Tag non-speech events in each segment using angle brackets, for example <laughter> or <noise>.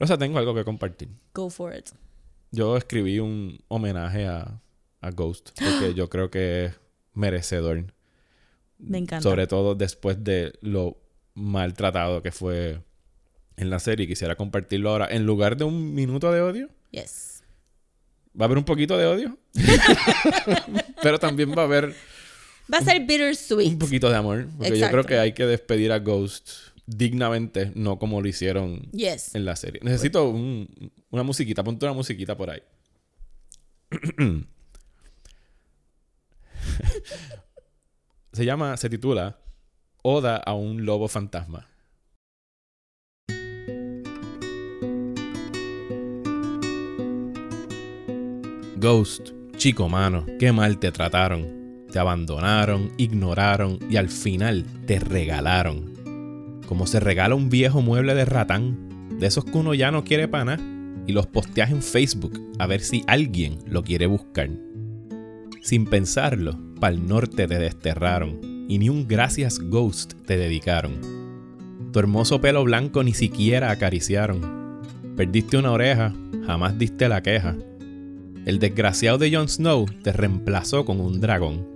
Rosa, tengo algo que compartir. Go for it. Yo escribí un homenaje a, a Ghost porque <gasps> yo creo que es merecedor. Me encanta. Sobre todo después de lo maltratado que fue en la serie. Quisiera compartirlo ahora. En lugar de un minuto de odio, Yes. va a haber un poquito de odio. <laughs> <laughs> Pero también va a haber Va a ser bittersweet. un poquito de amor. Porque yo creo que hay que despedir a Ghost dignamente, no como lo hicieron Yes. en la serie. Necesito un- una musiquita. Ponte una musiquita por ahí. <clears throat> se llama, se titula Oda a un lobo fantasma. Ghost, chico mano, qué mal te trataron. Te abandonaron, ignoraron y al final te regalaron. Como se regala un viejo mueble de ratán, de esos que uno ya no quiere para nada, y los posteas en Facebook a ver si alguien lo quiere buscar. Sin pensarlo, pa'l norte te desterraron y ni un gracias ghost te dedicaron. Tu hermoso pelo blanco ni siquiera acariciaron. Perdiste una oreja, jamás diste la queja. El desgraciado de Jon Snow te reemplazó con un dragón.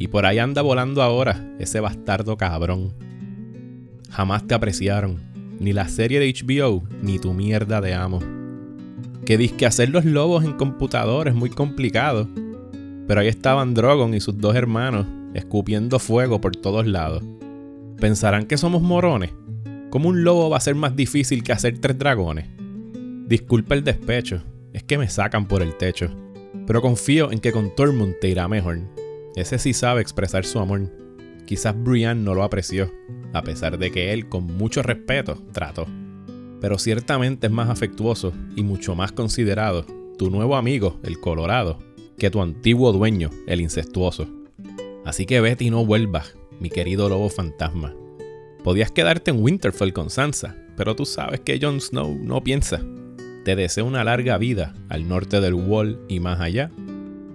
Y por ahí anda volando ahora ese bastardo cabrón. Jamás te apreciaron, ni la serie de HBO, ni tu mierda de amo. Que disque hacer los lobos en computador es muy complicado. Pero ahí estaban Drogon y sus dos hermanos, escupiendo fuego por todos lados. ¿Pensarán que somos morones? ¿Cómo un lobo va a ser más difícil que hacer tres dragones? Disculpa el despecho, es que me sacan por el techo. Pero confío en que con Tormund te irá mejor. Ese sí sabe expresar su amor. Quizás Brienne no lo apreció, a pesar de que él con mucho respeto trató. Pero ciertamente es más afectuoso y mucho más considerado tu nuevo amigo, el Colorado, que tu antiguo dueño, el incestuoso. Así que vete y no vuelvas, mi querido lobo fantasma. Podías quedarte en Winterfell con Sansa, pero tú sabes que Jon Snow no piensa. Te deseo una larga vida al norte del Wall y más allá,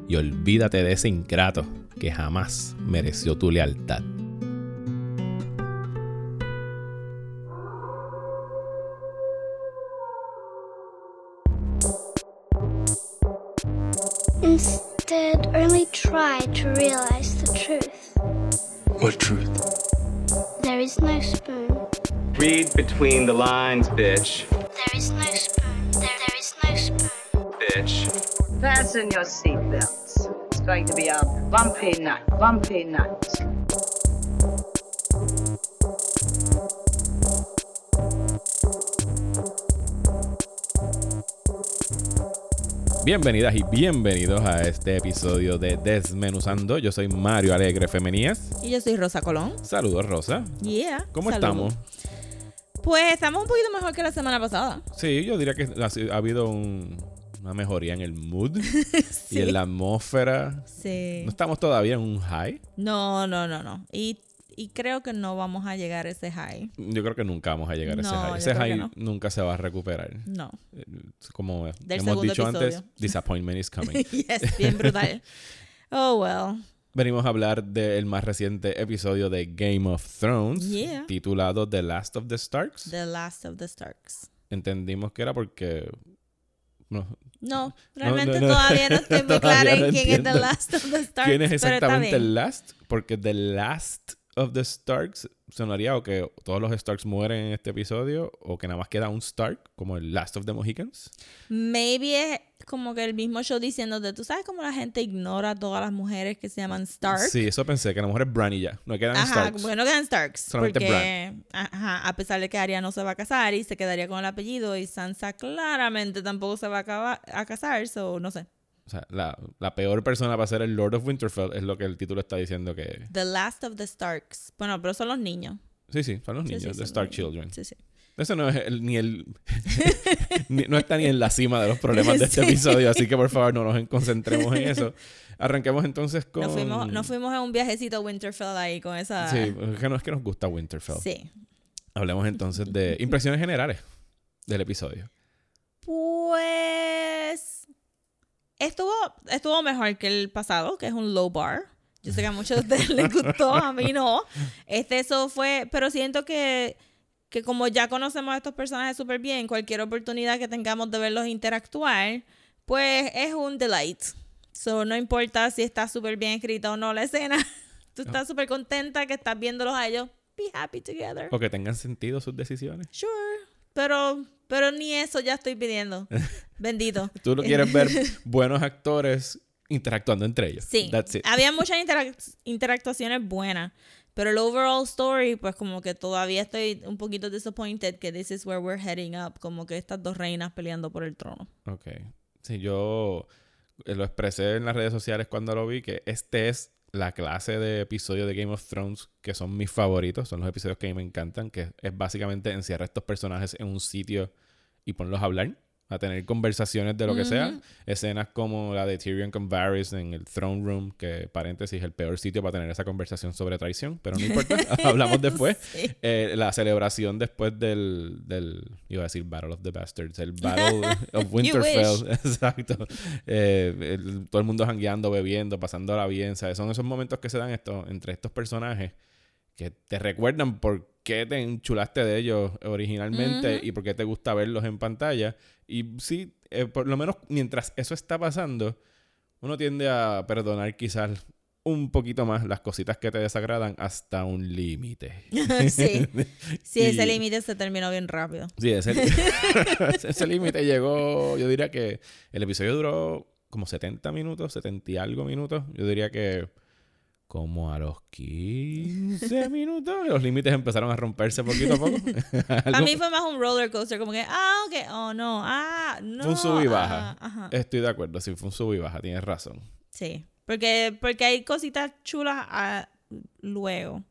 y olvídate de ese ingrato que jamás mereció tu lealtad. Instead, only try to realize the truth. What truth? There is no spoon. Read between the lines, bitch. There is no spoon. There, there is no spoon. Bitch. Fasten your seatbelts. Going to be a bumpy night, bumpy night. Bienvenidas y bienvenidos a este episodio de Desmenuzando. Yo soy Mario Alegre Femenías. Y yo soy Rosa Colón. Saludos, Rosa. Yeah. ¿Cómo estamos? Pues estamos un poquito mejor que la semana pasada. Sí, yo diría que ha, ha habido un- una mejoría en el mood <laughs> y en la atmósfera. Sí. No estamos todavía en un high. No, no, no, no. Y, y creo que no vamos a llegar a ese high. Yo creo que nunca vamos a llegar a ese high. Ese high no. nunca se va a recuperar. No. Como Del hemos dicho antes, <laughs> disappointment is coming. <laughs> yes, bien brutal. Oh, well. Venimos a hablar del más reciente episodio de Game of Thrones, Yeah. titulado The Last of the Starks. The Last of the Starks. Entendimos que era porque... No, No, realmente no. todavía no estoy <laughs> muy clara en quién es The. Last of the Starks. ¿Quién es pero está exactamente bien. el Last? Porque The Last of the Starks sonaría o que todos los Starks mueren en este episodio o que nada más queda un Stark, como el Last of the Mohicans. Maybe es como que el mismo show diciéndote, tú sabes cómo la gente ignora a todas las mujeres que se llaman Stark. Sí, eso pensé, que a lo mejor es Bran y ya. No quedan Ajá, Starks. bueno, quedan Starks. Solamente porque, ajá, a pesar de que Arya no se va a casar y se quedaría con el apellido y Sansa claramente tampoco se va a, acaba- a casar, so no sé. O sea, la, la peor persona para ser el Lord of Winterfell es lo que el título está diciendo que... The Last of the Starks. Bueno, pero son los niños. Sí, sí, son los niños, sí, The Stark. Children. Sí, sí. Ese no es el- ni el... <laughs> ni- no está ni en la cima de los problemas de este Sí. episodio, así que por favor no nos concentremos en eso. Arranquemos entonces con... Nos, fuimos, nos fuimos en un viajecito a Winterfell ahí con esa... Sí, es que no es que nos gusta Winterfell. Sí. Hablemos entonces de impresiones generales del episodio. Pues estuvo, estuvo mejor que el pasado, que es un low bar. Yo sé que a muchos de ustedes les gustó, a mí no. Este, eso fue, pero siento que que como ya conocemos a estos personajes súper bien, cualquier oportunidad que tengamos de verlos interactuar, pues es un delight. So, no importa si está súper bien escrita o no la escena, <laughs> tú estás súper contenta que estás viéndolos a ellos. Be happy together. O que tengan sentido sus decisiones. Sure. Pero, pero ni eso ya estoy pidiendo. <laughs> Bendito. Tú lo quieres ver <laughs> buenos actores interactuando entre ellos. Sí. That's it. Había <laughs> muchas interac- interactuaciones buenas. Pero el overall story, pues como que todavía estoy un poquito disappointed que this is where we're heading up. Como que estas dos reinas peleando por el trono. Ok. Sí, yo lo expresé en las redes sociales cuando lo vi, que este es la clase de episodio de Game of Thrones que son mis favoritos, son los episodios que a mí me encantan, que es básicamente encierra a estos personajes en un sitio y ponlos a hablar, a tener conversaciones de lo que sea. Escenas como la de Tyrion con Varys en el Throne Room, que paréntesis, el peor sitio para tener esa conversación sobre traición, pero no importa, <laughs> <laughs> hablamos después. Sí. Eh, la celebración después del, del, iba a decir Battle of the Bastards, el Battle <laughs> of Winterfell, exacto. Eh, el- todo el mundo jangueando, bebiendo, pasándola bien, ¿sabes? Son esos momentos que se dan esto, entre estos personajes que te recuerdan por qué te enchulaste de ellos originalmente y por qué te gusta verlos en pantalla. Y sí, eh, por lo menos mientras eso está pasando, uno tiende a perdonar quizás un poquito más las cositas que te desagradan hasta un límite. <laughs> sí. Sí, ese límite se terminó bien rápido. Sí, ese, <laughs> <laughs> ese límite llegó, yo diría que el episodio duró como 70 minutos, 70 y algo minutos. Yo diría que como a los 15 <laughs> minutos los límites empezaron a romperse poquito a poco. <laughs> A mí fue más un roller coaster, como que, ah, ok, oh no, ah, no. fue un sub y baja. ah, ajá. Estoy de acuerdo, sí, fue un sub y baja, tienes razón. Sí, porque, porque hay cositas chulas ah, luego.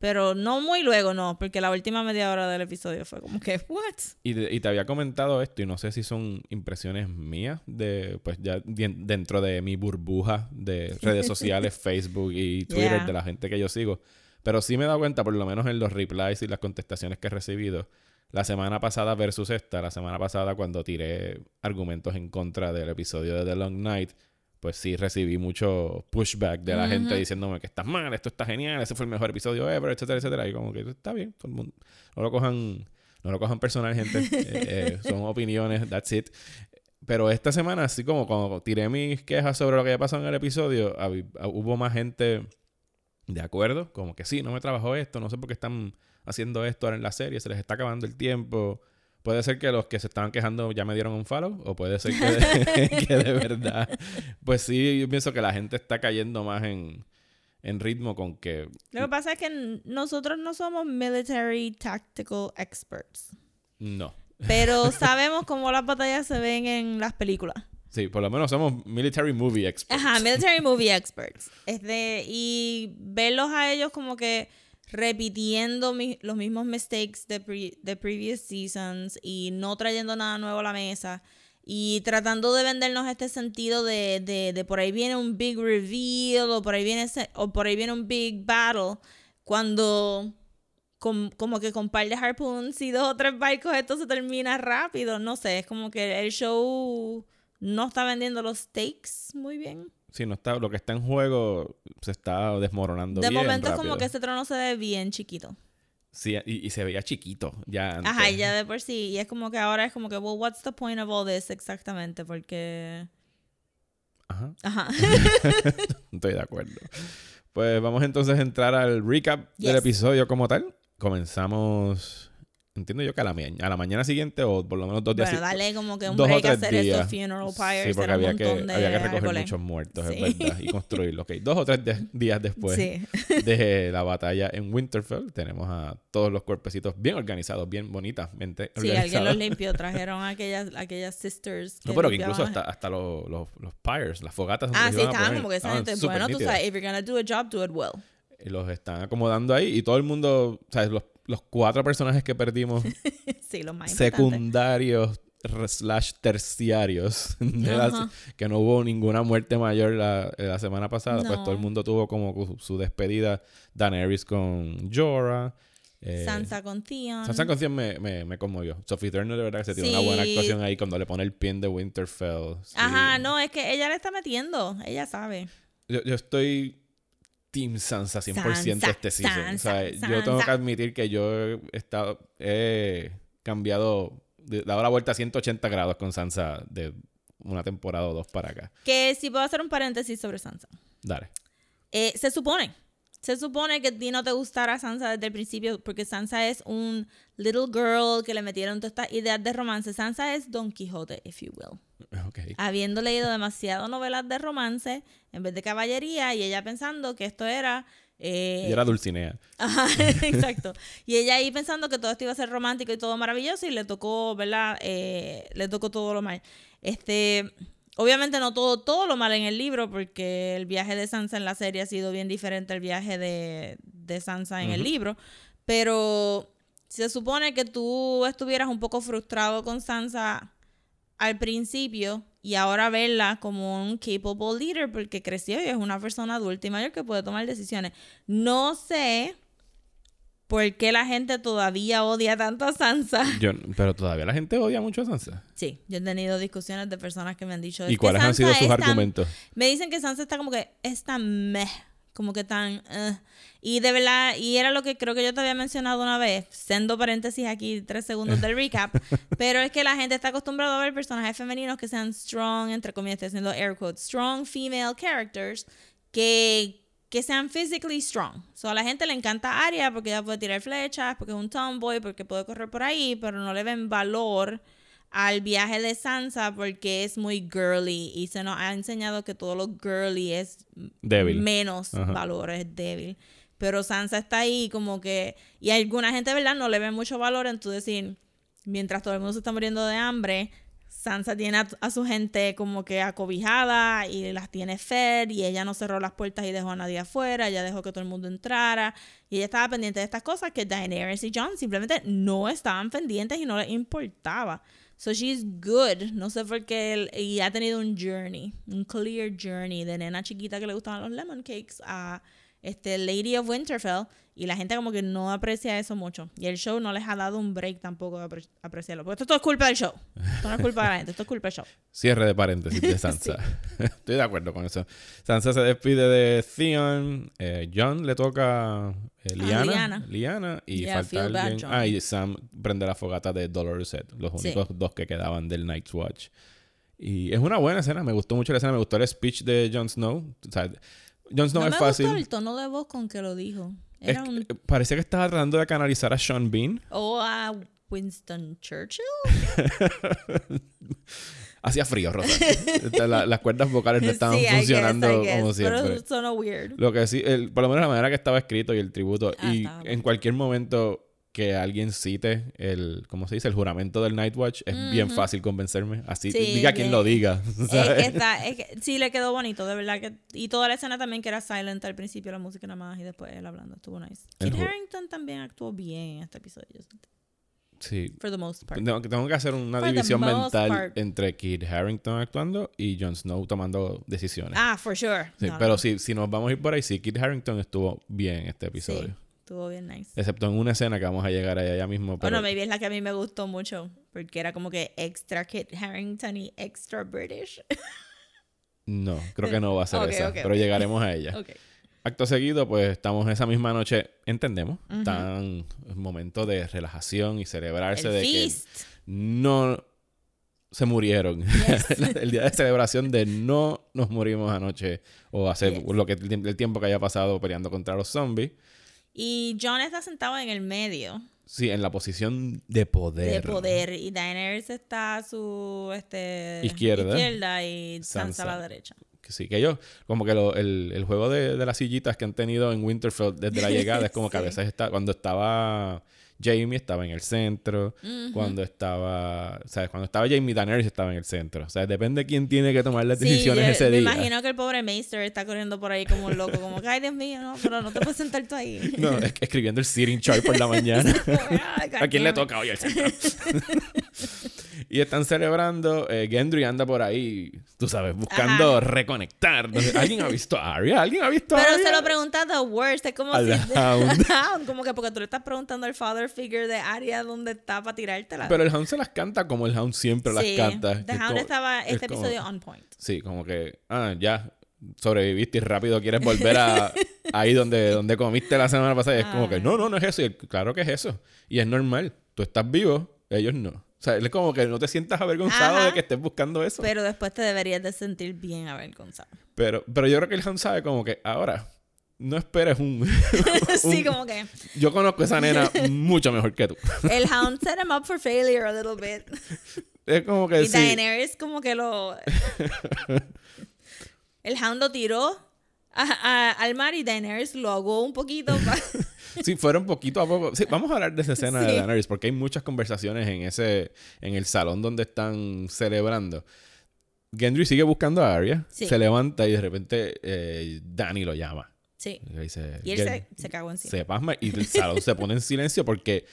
Pero no muy luego, no, porque la última media hora del episodio fue como que, what? Y, te- y te había comentado esto, y no sé si son impresiones mías, de pues ya dien- dentro de mi burbuja de redes <laughs> sociales, Facebook y Twitter, Yeah. de la gente que yo sigo. Pero sí me he dado cuenta, por lo menos en los replies y las contestaciones que he recibido, la semana pasada versus esta, la semana pasada cuando tiré argumentos en contra del episodio de The Long Night, pues sí recibí mucho pushback de la gente diciéndome que estás mal, esto está genial, ese fue el mejor episodio ever, etcétera, etcétera. Y como que está bien, todo el mundo, no lo cojan, no lo cojan personal, gente. <laughs> Eh, eh, son opiniones, that's it. Pero esta semana, así como cuando tiré mis quejas sobre lo que había pasado en el episodio, hubo más gente de acuerdo, como que sí, no me trabajó esto, no sé por qué están haciendo esto ahora en la serie, se les está acabando el tiempo. Puede ser que los que se estaban quejando ya me dieron un follow, o puede ser que, <laughs> que de verdad, pues sí, yo pienso que la gente está cayendo más en, en ritmo con que Lo que pasa es que nosotros no somos military tactical experts, no. pero <laughs> sabemos cómo las batallas se ven en las películas. Sí, por lo menos somos military movie experts. Ajá, military movie experts. Este, y verlos a ellos como que repitiendo los mismos mistakes de, pre- de previous seasons y no trayendo nada nuevo a la mesa y tratando de vendernos este sentido de, de, por ahí viene un big reveal o por ahí viene o por ahí viene un big battle cuando com- como que con par de harpoons y dos o tres barcos esto se termina rápido no sé es como que el show no está vendiendo los stakes muy bien Sí, no está, lo que está en juego se está desmoronando de bien momento es como rápido. que ese trono se ve bien chiquito Sí, y, y se veía chiquito ya antes. ajá ya de por sí y es como que ahora es como que well what's the point of all this exactamente porque Ajá, ajá <laughs> estoy de acuerdo. Pues vamos entonces a entrar al recap del episodio como tal. Comenzamos, entiendo yo que a la, a la mañana siguiente o por lo menos dos días bueno dale como que un dos o break a tres hacer días. estos funeral pyres Sí, porque un había que, de había que recoger árboles. muchos muertos, Sí. es verdad, y construirlos. Ok, dos o tres de- días después sí <laughs> de la batalla en Winterfell, tenemos a todos los cuerpecitos bien organizados, bien bonitamente Sí, alguien los limpió. <laughs> Trajeron a aquellas, aquellas sisters. No, pero que incluso hasta, hasta los, los, los pyres, las fogatas. Ah, sí, estaban como que esa gente. Bueno, tú sabes, if you're gonna do a job, do it well. Los están acomodando ahí y todo el mundo, ¿sabes? Los, los cuatro personajes que perdimos <laughs> sí, lo más secundarios slash terciarios de la- Ajá. que no hubo ninguna muerte mayor la, la semana pasada pues todo el mundo tuvo como su, despedida Daenerys con Jorah eh, Sansa con Theon. Sansa con Theon me, me, me conmovió Sophie Turner de verdad que se tiene una buena actuación ahí cuando le pone el pin de Winterfell Sí. Ajá, no, es que ella le está metiendo. Ella sabe. yo, yo estoy Team Sansa 100% Sansa, este season. Sansa, O sea, yo tengo que admitir que yo he, estado, he cambiado, de- dado la vuelta a 180 grados con Sansa de una temporada o dos para acá. Que si puedo hacer un paréntesis sobre Sansa. Dale. Eh, se supone. Se supone que a ti no te gustara Sansa desde el principio porque Sansa es un little girl que le metieron todas estas ideas de romance. Sansa es Don Quijote, if you will. <laughs> Habiendo leído demasiado novelas de romance en vez de caballería y ella pensando que esto era... eh, Y era Dulcinea. <laughs> Ajá, <laughs> exacto. Y ella ahí pensando que todo esto iba a ser romántico y todo maravilloso y le tocó, ¿verdad? Eh, le tocó todo lo mal. Este, obviamente no todo, todo lo mal en el libro porque el viaje de Sansa en la serie ha sido bien diferente al viaje de, de Sansa en el libro, pero se supone que tú estuvieras un poco frustrado con Sansa al principio y ahora verla como un capable leader porque creció y es una persona adulta y mayor que puede tomar decisiones. No sé por qué la gente todavía odia tanto a Sansa. Yo, pero todavía la gente odia mucho a Sansa. Sí, yo he tenido discusiones de personas que me han dicho. "Es ¿Y cuáles han sido sus tan- argumentos? me dicen que Sansa está como que es tan meh, como que tan eh. y de verdad y era lo que creo que yo te había mencionado una vez, sendo paréntesis aquí tres segundos del recap, <laughs> pero es que la gente está acostumbrada a ver personajes femeninos que sean strong, entre comillas, estoy haciendo air quotes, strong female characters que que sean physically strong. So, a la gente le encanta Arya porque ella puede tirar flechas, porque es un tomboy, porque puede correr por ahí, pero no le ven valor al viaje de Sansa porque es muy girly y se nos ha enseñado que todo lo girly es Débil. menos Ajá. valor, es débil. Pero Sansa está ahí como que... Y alguna gente, ¿verdad? No le ve mucho valor en tu decir, mientras todo el mundo se está muriendo de hambre, Sansa tiene a, a su gente como que acobijada y las tiene fed y ella no cerró las puertas y dejó a nadie afuera, ella dejó que todo el mundo entrara y ella estaba pendiente de estas cosas que Daenerys y Jon simplemente no estaban pendientes y no les importaba. So she's good. No sé por qué. él- y ha tenido un journey, un clear journey de nena chiquita que le gustaban los lemon cakes a este Lady of Winterfell. Y la gente como que no aprecia eso mucho. Y el show no les ha dado un break tampoco de apre- apreciarlo. Porque esto todo es culpa del show. Esto no es culpa de la gente, esto es culpa del show. <laughs> Cierre de paréntesis de <laughs> Sansa. <laughs> Estoy de acuerdo con eso. Sansa se despide de Theon. eh, John le toca eh, Liana. Lyanna. Liana. Y Yeah, falta bad, alguien. Ah, y Sam prende la fogata de Dolores Set. Los Sí. únicos dos que quedaban del Night's Watch. Y es una buena escena. Me gustó mucho la escena. Me gustó el speech de Jon Snow. O sea, Jon Snow no es me fácil. gustó el tono de voz con que lo dijo. Es Era que- un... Parecía que estaba tratando de canalizar a Sean Bean. O a Winston Churchill. <laughs> Hacía frío, Rosa. La- las cuerdas vocales no estaban Sí, guess, funcionando I guess, como siempre. Pero sonó weird. Lo que sí, el- por lo menos la manera que estaba escrito y el tributo. Ah, y en cualquier momento que alguien cite el, ¿cómo se dice? El juramento del Nightwatch, es bien fácil convencerme. Así, Sí, diga quien lo diga. <laughs> Es que está, es que sí le quedó bonito, de verdad que y toda la escena también que era silent al principio la música nada más y después él hablando, estuvo nice. El Kit Harington también actuó bien en este episodio, Sí. for the most part. Tengo, tengo que hacer una For división mental part. entre Kid Harrington actuando y Jon Snow tomando decisiones. Ah, for sure. Sí, No, pero no. si, si nos vamos a ir por ahí, sí, Kid Harrington estuvo bien en este episodio. Sí, estuvo bien nice. Excepto en una escena que vamos a llegar allá ya mismo. Pero Bueno, maybe es la que a mí me gustó mucho, porque era como que extra Kit Harrington y extra British. <laughs> no, creo que no va a ser esa. pero llegaremos a <laughs> ella. Acto seguido, pues estamos esa misma noche, entendemos, tan un momento de relajación y celebrarse El de feast. que no se murieron. <laughs> el día de celebración de no nos murimos anoche o hacer Yes. lo que el tiempo que haya pasado peleando contra los zombies. Y John está sentado en el medio Sí, en la posición de poder. de poder y Daenerys está a su este, Izquierda. izquierda y Sansa, Sansa. a la derecha. Que sí, que ellos, como que lo- el, el juego de, de las sillitas que han tenido en Winterfell desde la <laughs> llegada es como que a Sí. veces está, cuando estaba Jamie estaba en el centro, cuando estaba, ¿sabes? Cuando estaba Jamie Daenerys estaba en el centro. O sea, depende de quién tiene que tomar las Sí, decisiones yo- ese me día. imagino que el pobre Maester está corriendo por ahí como un loco, como ay Dios mío, no, pero no te puedes sentar tú ahí. No, es escribiendo el sitting chart por la mañana. <laughs> ¿A quién le toca hoy el centro? <laughs> y están celebrando. Eh, Gendry anda por ahí, tú sabes, buscando Ajá. reconectar. Entonces, ¿Alguien ha visto a Arya? ¿Alguien ha visto a Pero Arya? se lo pregunta The Worst, es como Al si... Hound. <laughs> Hound, como que porque tú le estás preguntando al father figure de Arya dónde está para tirártela. Pero el Hound se las canta como el Hound siempre sí, las canta. The Es Hound como- estaba es este como- episodio on point. Sí, como que, ah, ya, sobreviviste y rápido quieres volver a <laughs> ahí donde, donde comiste la semana pasada. Y es como que, no, no, no es eso. Y él, claro que es eso. Y es normal. Tú estás vivo, ellos no. O sea, es como que no te sientas avergonzado Ajá. de que estés buscando eso. Pero después te deberías de sentir bien avergonzado. Pero, pero yo creo que el Han sabe como que ahora no esperes un, <laughs> <laughs> sí, como que Yo conozco a esa nena <laughs> mucho mejor que tú. el Hound set him up for failure a little bit. Es como que Y sí. Daenerys como que lo... el Hound lo tiró a- a- al mar y Daenerys lo ahogó un poquito. pa- Sí, fueron poquito a poco. Sí, vamos a hablar de esa escena de Sí. Daenerys porque hay muchas conversaciones en ese en el salón donde están celebrando. Gendry sigue buscando a Arya, Sí. se levanta y de repente eh, Dany lo llama. sí. Y le dice, Y él "Gen- se, se cagó encima. se pasma y el salón se pone en silencio porque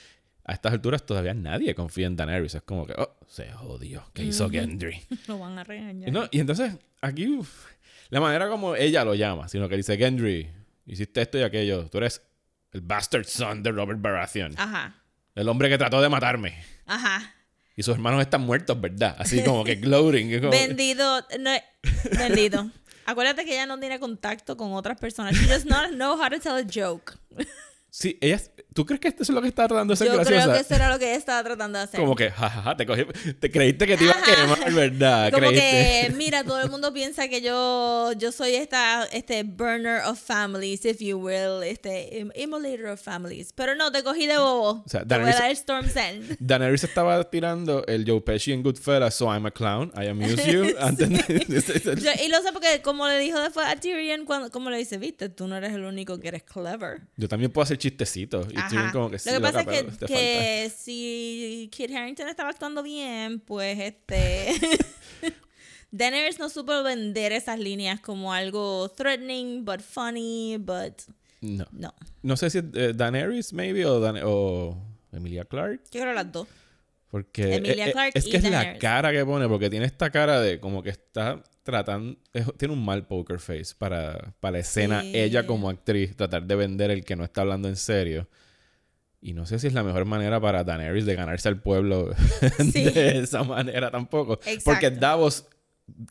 a estas alturas todavía nadie confía en Daenerys. Es como que, oh, se jodió. ¿Qué hizo Gendry? <laughs> Lo van a regañar. Y, no, y entonces, aquí, uf, la manera como ella lo llama, sino que dice, Gendry, hiciste esto y aquello. Tú eres el bastard son de Robert Baratheon. Ajá. El hombre que trató de matarme. Ajá. Y sus hermanos están muertos, ¿verdad? Así como que gloating. como- Vendido. No, vendido. <laughs> Acuérdate que ella no tiene contacto con otras personas. She does not know how to tell a joke. Sí, ella, ¿tú crees que esto es lo que está tratando de ser Yo graciosa? creo que eso era lo que ella estaba tratando de hacer. Como que, jajaja, te cogí, te creíste que te iba a quemar, ¿verdad? Como creíste. que, mira, todo el mundo piensa que yo, yo soy esta, este burner of families, if you will, este im- immolator of families. Pero no, te cogí de bobo. O sea, te voy a Daenerys- dar Storm's End. Daenerys estaba tirando el Joe Pesci en Goodfellas, so I'm a clown, I amuse you. <laughs> Antes de- Yo- y lo sé porque como le dijo después a Tyrion, cuando, como le dice, viste, tú no eres el único que eres clever. Yo también puedo hacer chistecitos. Y Ajá. Tyrion como que sí, lo que loca, pasa es que, si Kit Harington estaba actuando bien, pues este... <laughs> <laughs> Daenerys no supo vender esas líneas como algo threatening, but funny, but... No. No, No sé si es eh, Daenerys, maybe, o, Dan- o Emilia Clarke. yo creo las dos. Porque Emilia eh, Clarke es y que es la cara que pone, porque tiene esta cara de como que está tratando, es- tiene un mal poker face para, para la escena, Sí. ella como actriz, tratar de vender el que no está hablando en serio. Y no sé si es la mejor manera para Daenerys de ganarse al pueblo <laughs> Sí. de esa manera tampoco. Exacto. Porque Davos,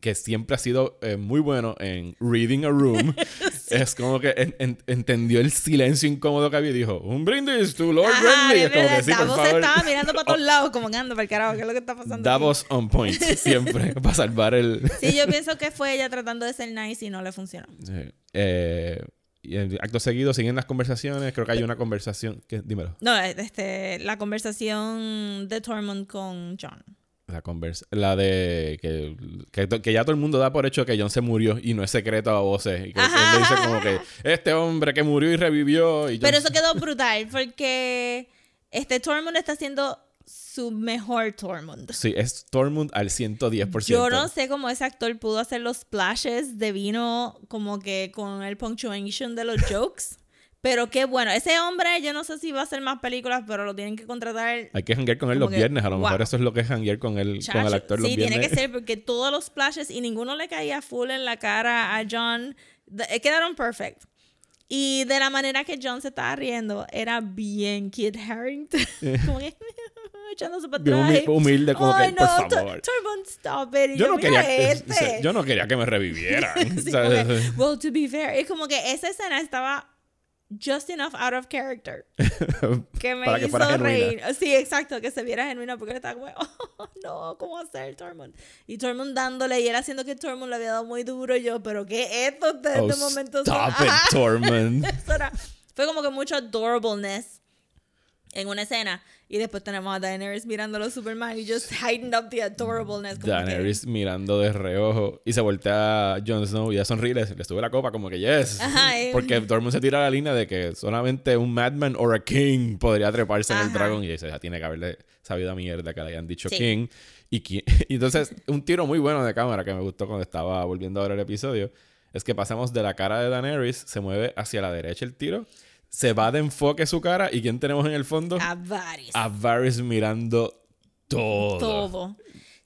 que siempre ha sido eh, muy bueno en reading a room, <laughs> es como que en- en- entendió el silencio incómodo que había y dijo, un brindis to Lord Renly. sí, Davos estaba mirando para todos lados como anda para el carajo, ¿qué es lo que está pasando? aquí? Davos on point, <laughs> siempre, para salvar el... Sí, yo pienso que fue ella tratando de ser nice y no le funcionó. Sí. Eh, y en acto seguido siguen las conversaciones. Creo que hay una conversación. que- dímelo. No, este, la conversación de Tormund con John. La, conversa, la de que, que, que ya todo el mundo da por hecho que John se murió y no es secreto a voces. Y que Ajá, él dice como que este hombre que murió y revivió. Y Pero eso <laughs> quedó brutal porque este Tormund está haciendo su mejor Tormund. Sí, es Tormund al 110%. Yo no sé cómo ese actor pudo hacer los splashes de vino como que con el punctuation de los jokes. <laughs> Pero qué bueno. Ese hombre, yo no sé si va a hacer más películas, pero lo tienen que contratar. Hay que janguear con él los que, viernes. A lo mejor eso es lo que es janguear con él, con el actor los sí, viernes. tiene que ser porque todos los splashes y ninguno le caía full en la cara a John. eh, quedaron perfect. Y de la manera que John se estaba riendo, era bien Kid Harrington. <laughs> como que <laughs> echándose para atrás. humi- humilde, como Ay, que, por no, Tor- favor. Stop it. Y Yo no, "Mira quería, este". yo no quería que me revivieran. <laughs> Sí, que, well, to be fair, es como que esa escena estaba just enough out of character <laughs> que me Para que hizo fuera genuina. reír. Sí, exacto, que se viera genuina porque estaba como, oh, no, ¿cómo hacer Tormund? Y Tormund dándole y él haciendo que Tormund le había dado muy duro y yo, pero ¿qué es esto? Ustedes Oh, de momento son- stop <laughs> it, Ajá. Tormund. Fue como que mucho adorableness en una escena y después tenemos a Daenerys mirándolo super mal y just heightened up the adorableness. como que- Daenerys mirando de reojo y se voltea a Jon Snow y ya sonríe, le, le sube la copa como que yes. Ajá, eh. Porque Tormund se tira la línea de que solamente un madman o a king podría treparse en el dragón y dice, ya tiene que haberle sabido a mierda que le hayan dicho Sí. king. Y, <laughs> y entonces, un tiro muy bueno de cámara que me gustó cuando estaba volviendo a ver el episodio es que pasamos de la cara de Daenerys, se mueve hacia la derecha el tiro, se va de enfoque su cara y ¿quién tenemos en el fondo? A Varys. A Varys mirando todo. Todo.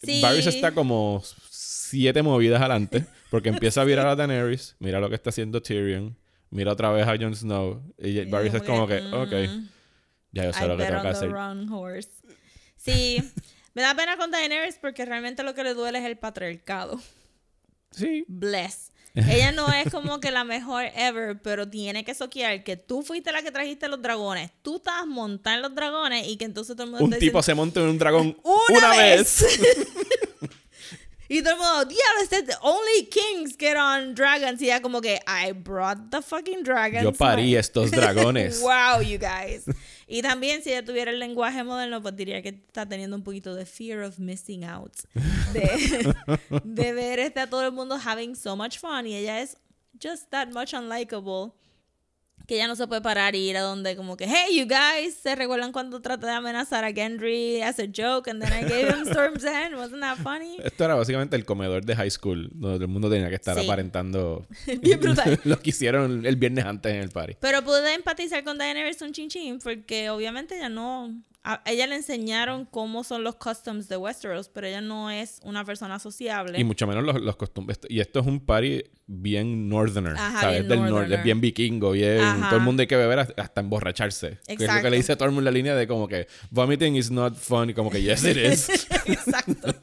Sí. Varys está como siete movidas adelante porque empieza a virar a <laughs> Daenerys, mira lo que está haciendo Tyrion, mira otra vez a Jon Snow y Varys es como que, mm, ok, ya yo sé I lo que tengo que hacer. wrong horse. Sí, <laughs> me da pena con Daenerys porque realmente lo que le duele es el patriarcado. Sí, Bless. <laughs> Ella no es como que la mejor ever, pero tiene que soquear que tú fuiste la que trajiste los dragones. Tú estabas montada en los dragones y que entonces todo el mundo Un tipo diciendo, se monta en un dragón <laughs> ¡Una, una, vez! vez. <laughs> y todo el mundo, diablo, este- only kings get on dragons. Y ella como que, I brought the fucking dragons. Yo parí man." estos dragones. wow, you guys. Y también si ella tuviera el lenguaje moderno, pues diría que está teniendo un poquito de fear of missing out. De, <laughs> de ver este a todo el mundo having so much fun. Y ella es just that much unlikable. Que ella no se puede parar y ir a donde como que, hey, you guys, ¿se recuerdan cuando traté de amenazar a Gendry as a joke and then I gave him Storm's End? Wasn't that funny? <laughs> Esto era básicamente el comedor de high school, donde todo el mundo tenía que estar Sí. aparentando <laughs> Bien brutal. <laughs> lo que hicieron el viernes antes en el party. Pero pude empatizar con Daenerys un chinchín porque obviamente ella no... A ella le enseñaron cómo son los customs de Westeros, pero ella no es una persona sociable. Y mucho menos los, los costumbres. Y esto es un party bien northerner. Ajá, ¿sabes? bien Del norte, es bien vikingo. Bien, Ajá. todo el mundo hay que beber hasta, emborracharse. Que es lo Exacto. que le dice todo el mundo en la línea de como que vomiting is not fun. Y como que yes it is. <laughs> Exacto.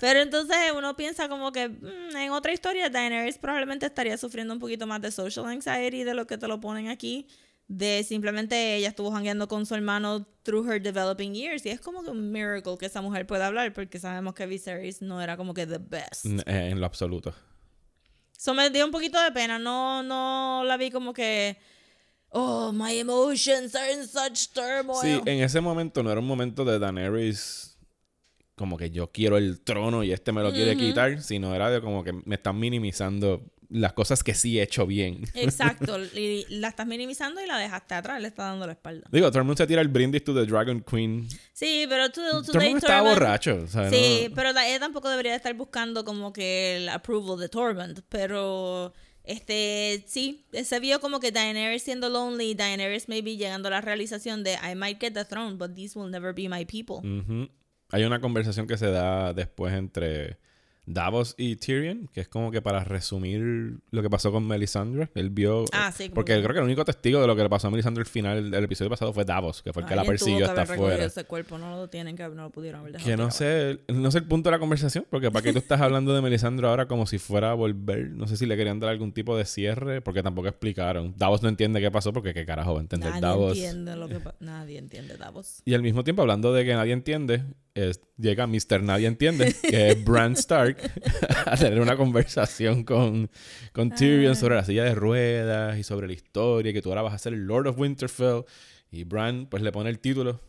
Pero entonces uno piensa como que mm, en otra historia Daenerys probablemente estaría sufriendo un poquito más de social anxiety de lo que te lo ponen aquí. De simplemente ella estuvo jangueando con su hermano through her developing years. Y es como que un miracle que esa mujer pueda hablar porque sabemos que Viserys no era como que the best. Eh, en lo absoluto. Eso me dio un poquito de pena. No, no la vi como que. Oh, my emotions are in such turmoil. Sí, en ese momento no era un momento de Daenerys como que yo quiero el trono y este me lo quiere quitar, sino era de como que me están minimizando las cosas que sí he hecho bien. Exacto. <laughs> Y la estás minimizando y la dejaste atrás. Le está dando la espalda. Digo, todo el mundo se tira el brindis to the Dragon Queen. Sí, pero tú, tú Todo el mundo estaba borracho. o sea, Sí, no- pero la- ella tampoco debería de estar buscando como que el approval de Tormund. Pero, este, sí, se vio como que Daenerys siendo lonely, Daenerys maybe llegando a la realización de I might get the throne, but these will never be my people. Ujú. Hay una conversación que se da después entre Davos y Tyrion, que es como que para resumir lo que pasó con Melisandre. Él vio. Ah, sí, Porque que- creo que el único testigo de lo que le pasó a Melisandre al final del episodio pasado fue Davos, que fue el que la tuvo persiguió que hasta afuera. ese cuerpo, no lo tienen que, no lo pudieron haber Que no sé, no sé el punto de la conversación, porque para qué tú estás hablando de Melisandre ahora como si fuera a volver. No sé si le querían dar algún tipo de cierre, porque tampoco explicaron. Davos no entiende qué pasó, porque qué carajo va a entender Nadie Davos. entiende lo que Nadie entiende Davos. Y al mismo tiempo, hablando de que nadie entiende, es- llega Mr. Nadie Entiende, que es <laughs> Bran Stark, a tener una conversación con, con Tyrion sobre la silla de ruedas y sobre la historia, que tú ahora vas a ser el Lord of Winterfell. Y Bran, pues le pone el título,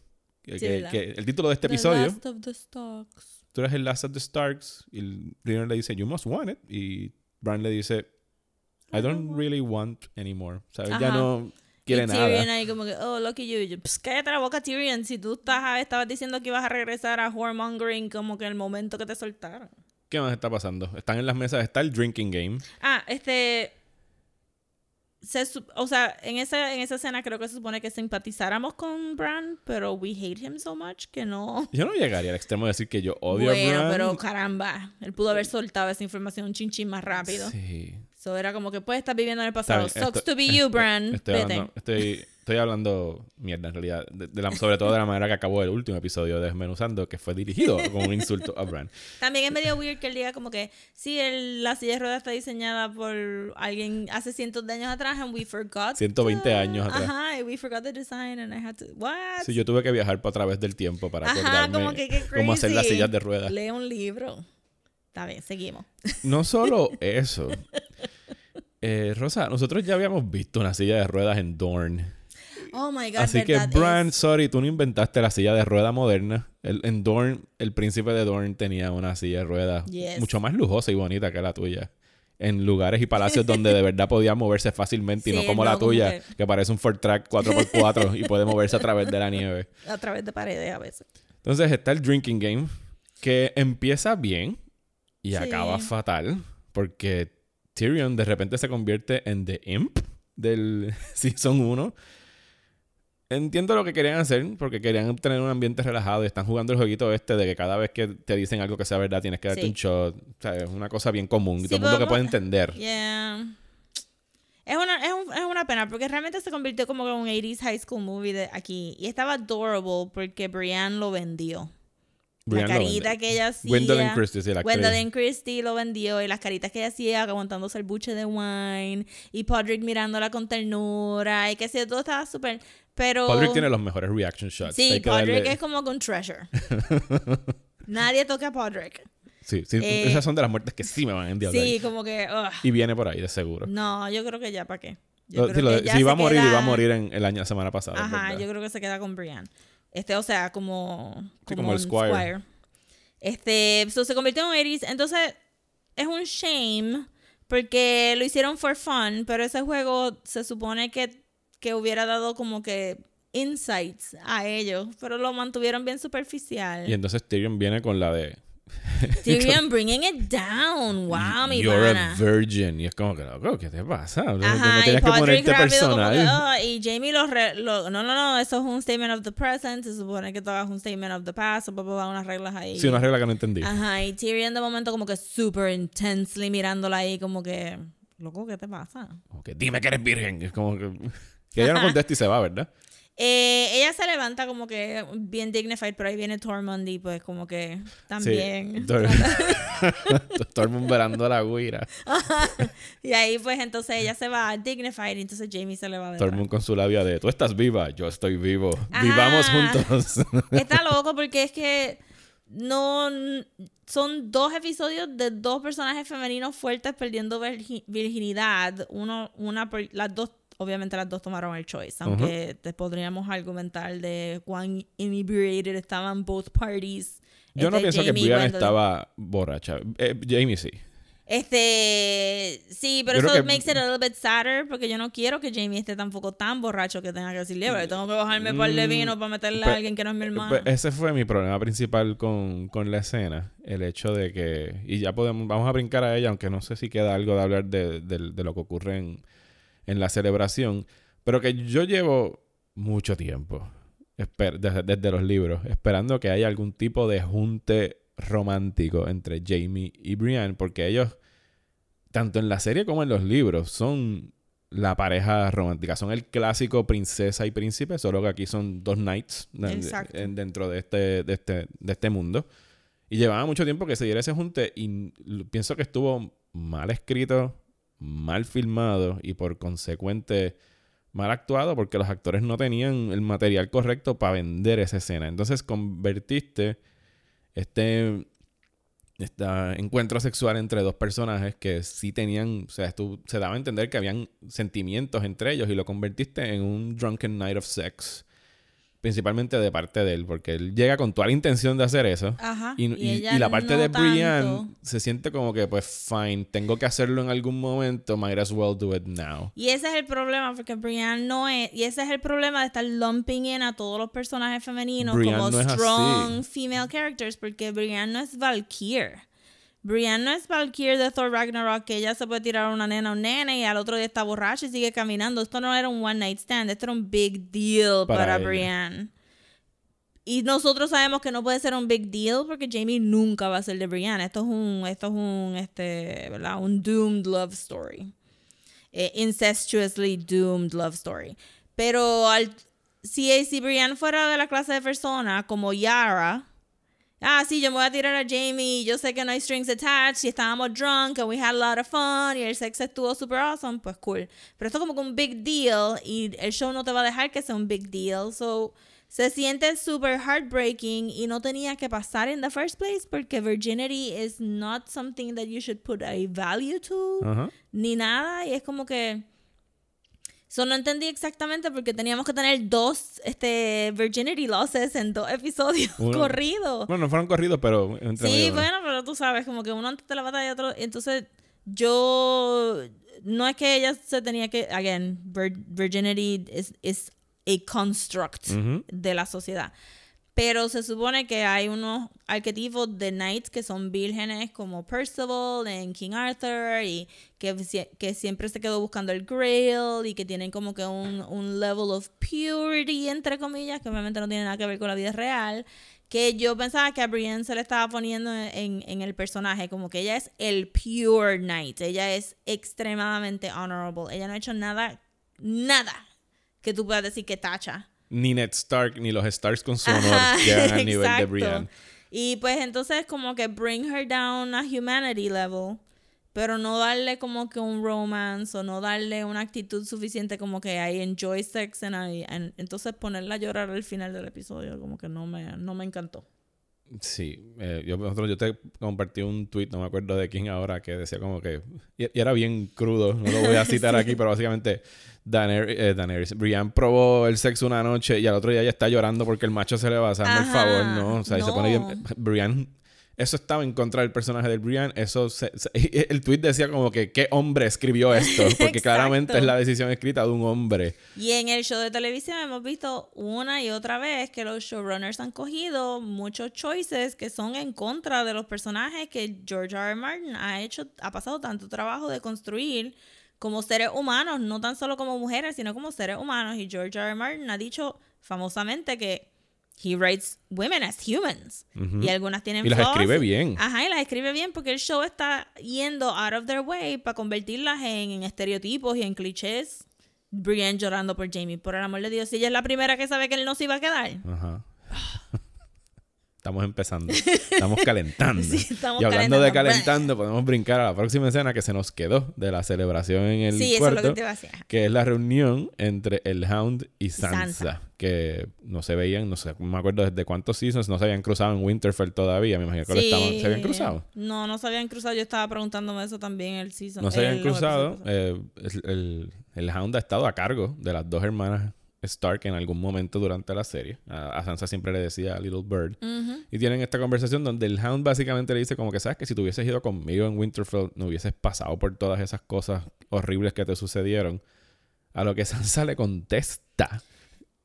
que, que- que el título de este The episodio, last of the Starks. tú eres el Last of the Starks, y Tyrion le dice, You must want it. Y Bran le dice, I don't really want anymore. ¿Sabes? Ya Ajá. no quiere y Tyrion nada. ahí como que, oh, lucky you. Yo, "Pss, cállate la boca, Tyrion. Si tú estás, estabas diciendo que ibas a regresar a whoremongering como que en el momento que te soltaron. ¿Qué más está pasando? Están en las mesas, está el drinking game. Ah, este... se o sea, en esa, en esa escena creo que se supone que simpatizáramos con Bran, pero we hate him so much que no... Yo no llegaría al extremo de decir que yo odio bueno, a Bran. pero caramba, él pudo haber soltado esa información un chinchín más rápido. Sí. So era como que puedes estar viviendo en el pasado. bien, Sucks esto- to be you, Bran. Estoy Vete. hablando, estoy, estoy hablando mierda en realidad. de- de la- sobre todo de la manera que acabó el último episodio de Desmenuzando, que fue dirigido con un insulto a Bran. También es medio weird que él diga como que sí, el- la silla de ruedas está diseñada por alguien hace cientos de años atrás and we forgot. 120 the- años atrás. Ajá, we forgot the design and I had to... What? Sí, yo tuve que viajar para través del tiempo para Ajá, acordarme como que qué cómo hacer las crazy. sillas de ruedas. Lee un libro. Está bien, seguimos. No solo eso. Eh, Rosa, nosotros ya habíamos visto una silla de ruedas en Dorn. Oh my God, Así que. Bran, Es- sorry, tú no inventaste la silla de rueda moderna. El, en Dorn, el príncipe de Dorn tenía una silla de ruedas Yes. mucho más lujosa y bonita que la tuya. En lugares y palacios donde de verdad podía moverse fácilmente y no como no, la tuya, que- que... parece un Ford Track 4x4 y puede moverse a través de la nieve. <laughs> A través de paredes a veces. Entonces está el drinking game, que empieza bien y Sí. acaba fatal, porque Tyrion de repente se convierte en The Imp del <laughs> Season 1. Entiendo lo que querían hacer, porque querían tener un ambiente relajado y están jugando el jueguito este de que cada vez que te dicen algo que sea verdad tienes que darte Sí. un shot. O sea, es una cosa bien común y Sí, todo el mundo que pero- puede entender. Yeah. Es una, es, un- es una pena porque realmente se convirtió como en un 80s high school movie de aquí. Y estaba adorable porque Brienne lo vendió. La carita vende. que ella hacía. Gwendolyn Christie, sí, la. Gwendolyn Christie lo vendió y las caritas que ella hacía aguantándose el buche de wine y Podrick mirándola con ternura y que sé, todo estaba súper. Pero. Podrick tiene los mejores reaction shots. Sí, Podrick darle- es como con treasure. <laughs> Nadie toca a Podrick. Sí, sí, eh, esas son de las muertes que sí me van a endiablar. Sí, como que. ugh. Y viene por ahí, de seguro. No, yo creo que ya, ¿para qué? Yo Lo- creo sí, lo- que ya si iba a morir, queda- iba a morir en el año, la semana pasada. Ajá, yo creo que se queda con Brienne. Este, o sea, como. Sí, como el un Squire. Este, so, se convirtió en un Aries. Entonces, es un shame porque lo hicieron for fun, pero ese juego se supone que, que hubiera dado como que insights a ellos, pero lo mantuvieron bien superficial. Y entonces Tyrion viene con la de <laughs> Tyrion bringing it down. Wow, mi You're pana. a virgin. Y es como que, loco, ¿qué te pasa? No- Ajá, no tienes y que como personal. que, "Ah", y Jamie lo, re- lo- No, no, no, eso es un statement of the present. Se supone que todo es un statement of the past. O unas reglas ahí. Sí, una regla que no entendí. Ajá, y Tyrion de momento como que super intensely mirándola ahí como que... Loco, ¿qué te pasa? Como que, dime que eres virgen. Es como que... Que ella no contesta y se va, ¿verdad? Eh, ella se levanta como que bien dignified, pero ahí viene Tormund y pues como que también... Sí. <laughs> <laughs> Mundo velando a la guira. <laughs> y ahí pues entonces ella se va dignified y entonces Jamie se le va a mundo con su labia de, tú estás viva, yo estoy vivo. Vivamos Ajá. juntos. Está loco porque es que no son dos episodios de dos personajes femeninos fuertes perdiendo virgi- virginidad. Uno, una, por- las dos, obviamente las dos tomaron el choice, aunque te podríamos argumentar de cuán inebriated estaban both parties. yo no Este, pienso que Jamie y Brian Gwendolyn. estaba borracha. Eh, Jamie sí. Este, sí, pero Yo eso que- makes it a little bit sadder porque yo no quiero que Jamie esté tampoco tan borracho que tenga que decirle, "Pero tengo que bajarme un par de vino para meterle a alguien que no es mi hermano. Pues ese fue mi problema principal con, con la escena. El hecho de que. Y ya podemos. Vamos a brincar a ella, aunque no sé si queda algo de hablar de, de- de lo que ocurre en, en la celebración. Pero que yo llevo mucho tiempo. desde, desde los libros. Esperando que haya algún tipo de junte romántico entre Jamie y Brienne. Porque ellos. Tanto en la serie como en los libros. Son la pareja romántica. Son el clásico princesa y príncipe, solo que aquí son dos knights dentro de este, de, este, de este mundo. Y llevaba mucho tiempo que se diera ese junte y pienso que estuvo mal escrito, mal filmado y por consecuente mal actuado porque los actores no tenían el material correcto para vender esa escena. Entonces convertiste este, este encuentro sexual entre dos personajes que sí tenían, o sea, se daba a entender que habían sentimientos entre ellos y lo convertiste en un drunken night of sex. Principalmente de parte de él, porque él llega con toda la intención de hacer eso. Ajá. Y, y- y la parte no de Brienne se siente como que, pues, fine, tengo que hacerlo en algún momento, might as well do it now. Y ese es el problema, porque Brienne no es. Y ese es el problema de estar lumping in a todos los personajes femeninos Brienne como no strong female characters, porque Brienne no es Valkyrie. Brienne no es Valkyrie de Thor Ragnarok, que ella se puede tirar a una nena o un nene y al otro día está borracha y sigue caminando. Esto no era un one night stand, esto era un big deal Para para. Brienne. Y nosotros sabemos que no puede ser un big deal porque Jamie nunca va a ser de Brienne. Esto es un, esto es un, este, ¿verdad? Un doomed love story. Eh, incestuously doomed love story. Pero al, si, si Brienne fuera de la clase de persona como Yara, ah, sí, yo me voy a tirar a Jamie, yo sé que no hay strings attached, y estábamos drunk, and we had a lot of fun, y el sexo estuvo super awesome, pues cool. Pero esto es como que un big deal, y el show no te va a dejar que sea un big deal, so se siente super heartbreaking y no tenía que pasar in the first place porque virginity is not something that you should put a value to ni nada y es como que eso no entendí exactamente porque teníamos que tener dos este virginity losses en dos episodios Uno- corridos. Bueno, no fueron corridos, pero entre sí bueno pero tú sabes como que uno antes de la batalla y otro entonces yo no es que ella se tenía que again vir- virginity is, is a construct de la sociedad pero se supone que hay unos arquetipos de knights que son vírgenes como Percival en King Arthur y que, que siempre se quedó buscando el Grail y que tienen como que un, un level of purity, entre comillas, que obviamente no tiene nada que ver con la vida real, que yo pensaba que a Brienne se le estaba poniendo en, en el personaje, como que ella es el pure knight, ella es extremadamente honorable, ella no ha hecho nada, nada que tú puedas decir que tacha. Ni Ned Stark ni los Starks con su honor Ajá, llegan al nivel de. Brienne. Y pues entonces como que bring her down a humanity level, pero no darle como que un romance o no darle una actitud suficiente como que I enjoy sex and I, and- entonces ponerla a llorar al final del episodio como que no me, no me encantó. Sí, eh, yo, nosotros- yo te compartí un tweet, no me acuerdo de quién ahora, que decía como que. Y, y era bien crudo, no lo voy a <laughs> citar aquí, pero básicamente. Daenerys, eh, Daenerys, Brienne probó el sexo una noche y al otro día ya está llorando porque el macho se le va a hazme el favor, ¿no? O sea, y se pone bien. Brienne. Eso estaba en contra del personaje del Brienne. Eso se- se- <laughs> el tweet decía como que qué hombre escribió esto. <laughs> Porque claramente es la decisión escrita de un hombre. Y en el show de televisión hemos visto una y otra vez que los showrunners han cogido muchos choices que son en contra de los personajes que George R. R. Martin ha hecho, ha pasado tanto trabajo de construir como seres humanos, no tan solo como mujeres, sino como seres humanos. Y George R. R. Martin ha dicho famosamente que he writes women as humans. Y algunas tienen Y las flaws. escribe bien. Ajá, y las escribe bien porque el show está yendo out of their way para convertirlas en, en estereotipos y en clichés. Brienne llorando por Jamie, por el amor de Dios. Si ella es la primera que sabe que él no se iba a quedar. Ajá. Estamos empezando. Estamos calentando. <laughs> Sí, estamos y hablando de calentando. podemos brincar a la próxima escena que se nos quedó de la celebración en el Sí, eso es lo que te a que es la reunión entre el Hound y Sansa, Sansa. que no se veían, no sé, me acuerdo desde cuántos seasons, no se habían cruzado en Winterfell todavía, me imagino que lo estaban, ¿se habían cruzado? No, no se habían cruzado. Yo estaba preguntándome eso también el season. No se habían cruzado, eh, el- el Hound ha estado a cargo de las dos hermanas Stark en algún momento durante la serie, a, a Sansa siempre le decía Little Bird, y tienen esta conversación donde el Hound básicamente le dice como que sabes que si tú hubieses ido conmigo en Winterfell no hubieses pasado por todas esas cosas horribles que te sucedieron. A lo que <laughs> Sansa le contesta.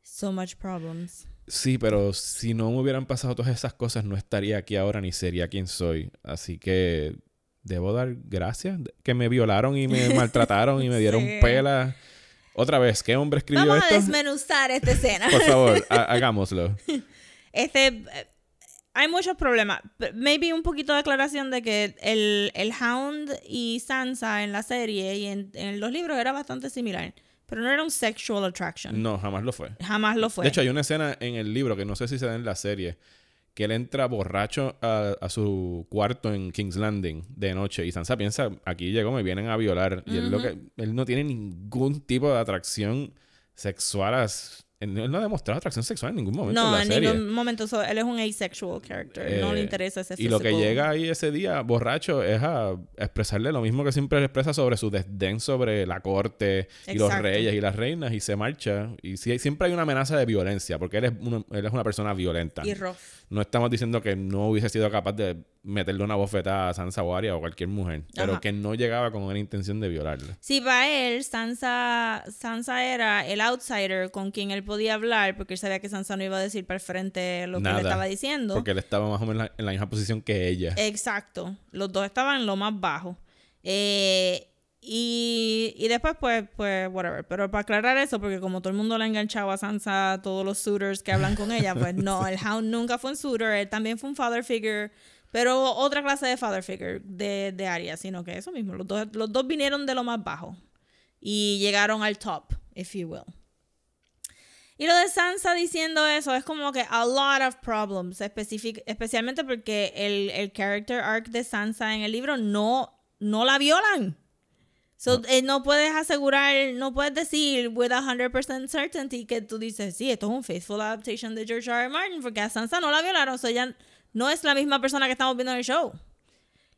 So much problems. Sí, pero si no me hubieran pasado todas esas cosas, no estaría aquí ahora ni sería quien soy. Así que debo dar gracias que me violaron y me <laughs> maltrataron y me dieron Sí. pela. Otra vez, ¿qué hombre escribió Vamos a esto? desmenuzar esta escena. Por favor, ha- <laughs> hagámoslo. Este, eh, hay muchos problemas. Maybe un poquito de aclaración de que el, el Hound y Sansa en la serie y en, en los libros era bastante similar. Pero no era un sexual attraction. No, jamás lo fue. Jamás lo fue. De hecho, hay una escena en el libro que no sé si se da en la serie, que él entra borracho a, a su cuarto en King's Landing de noche y Sansa piensa, aquí llegó, me vienen a violar. Y él, lo que, él no tiene ningún tipo de atracción sexual. a s- él no ha demostrado atracción sexual en ningún momento en no, la en serie. ningún momento. so- él es un asexual character. no le Eh, interesa ese Y lo que llega ahí ese día borracho es a expresarle lo mismo que siempre expresa sobre su desdén sobre la corte y los reyes y las reinas y se marcha. Y siempre hay una amenaza de violencia porque él es, una, él es una persona violenta. Y rough. No estamos diciendo que no hubiese sido capaz de meterle una bofetada a Sansa o Arya o cualquier mujer, pero Ajá. que no llegaba con una intención de violarla. Sí, para él, Sansa, Sansa era el outsider con quien él podía hablar, porque él sabía que Sansa no iba a decir para el frente lo que le estaba diciendo. Porque él estaba más o menos en la, en la misma posición que ella. Exacto. Los dos estaban en lo más bajo. Eh, y, y después, pues, pues, whatever. Pero para aclarar eso, porque como todo el mundo le ha enganchado a Sansa, todos los suitors que hablan con ella, pues no, <laughs> el Hound nunca fue un suitor, él también fue un father figure, pero otra clase de father figure de, de sino que eso mismo, los dos, los dos vinieron de lo más bajo y llegaron al top, if you will. Y lo de Sansa diciendo eso es como que a lot of problems, especialmente porque el, el character arc de Sansa en el libro no, no la violan. So, eh, no. puedes asegurar, no puedes decir with a 100% certainty que tú dices, sí, esto es un faithful adaptation de George R. R. Martin, porque a Sansa no la violaron, so ella no es la misma persona que estamos viendo en el show.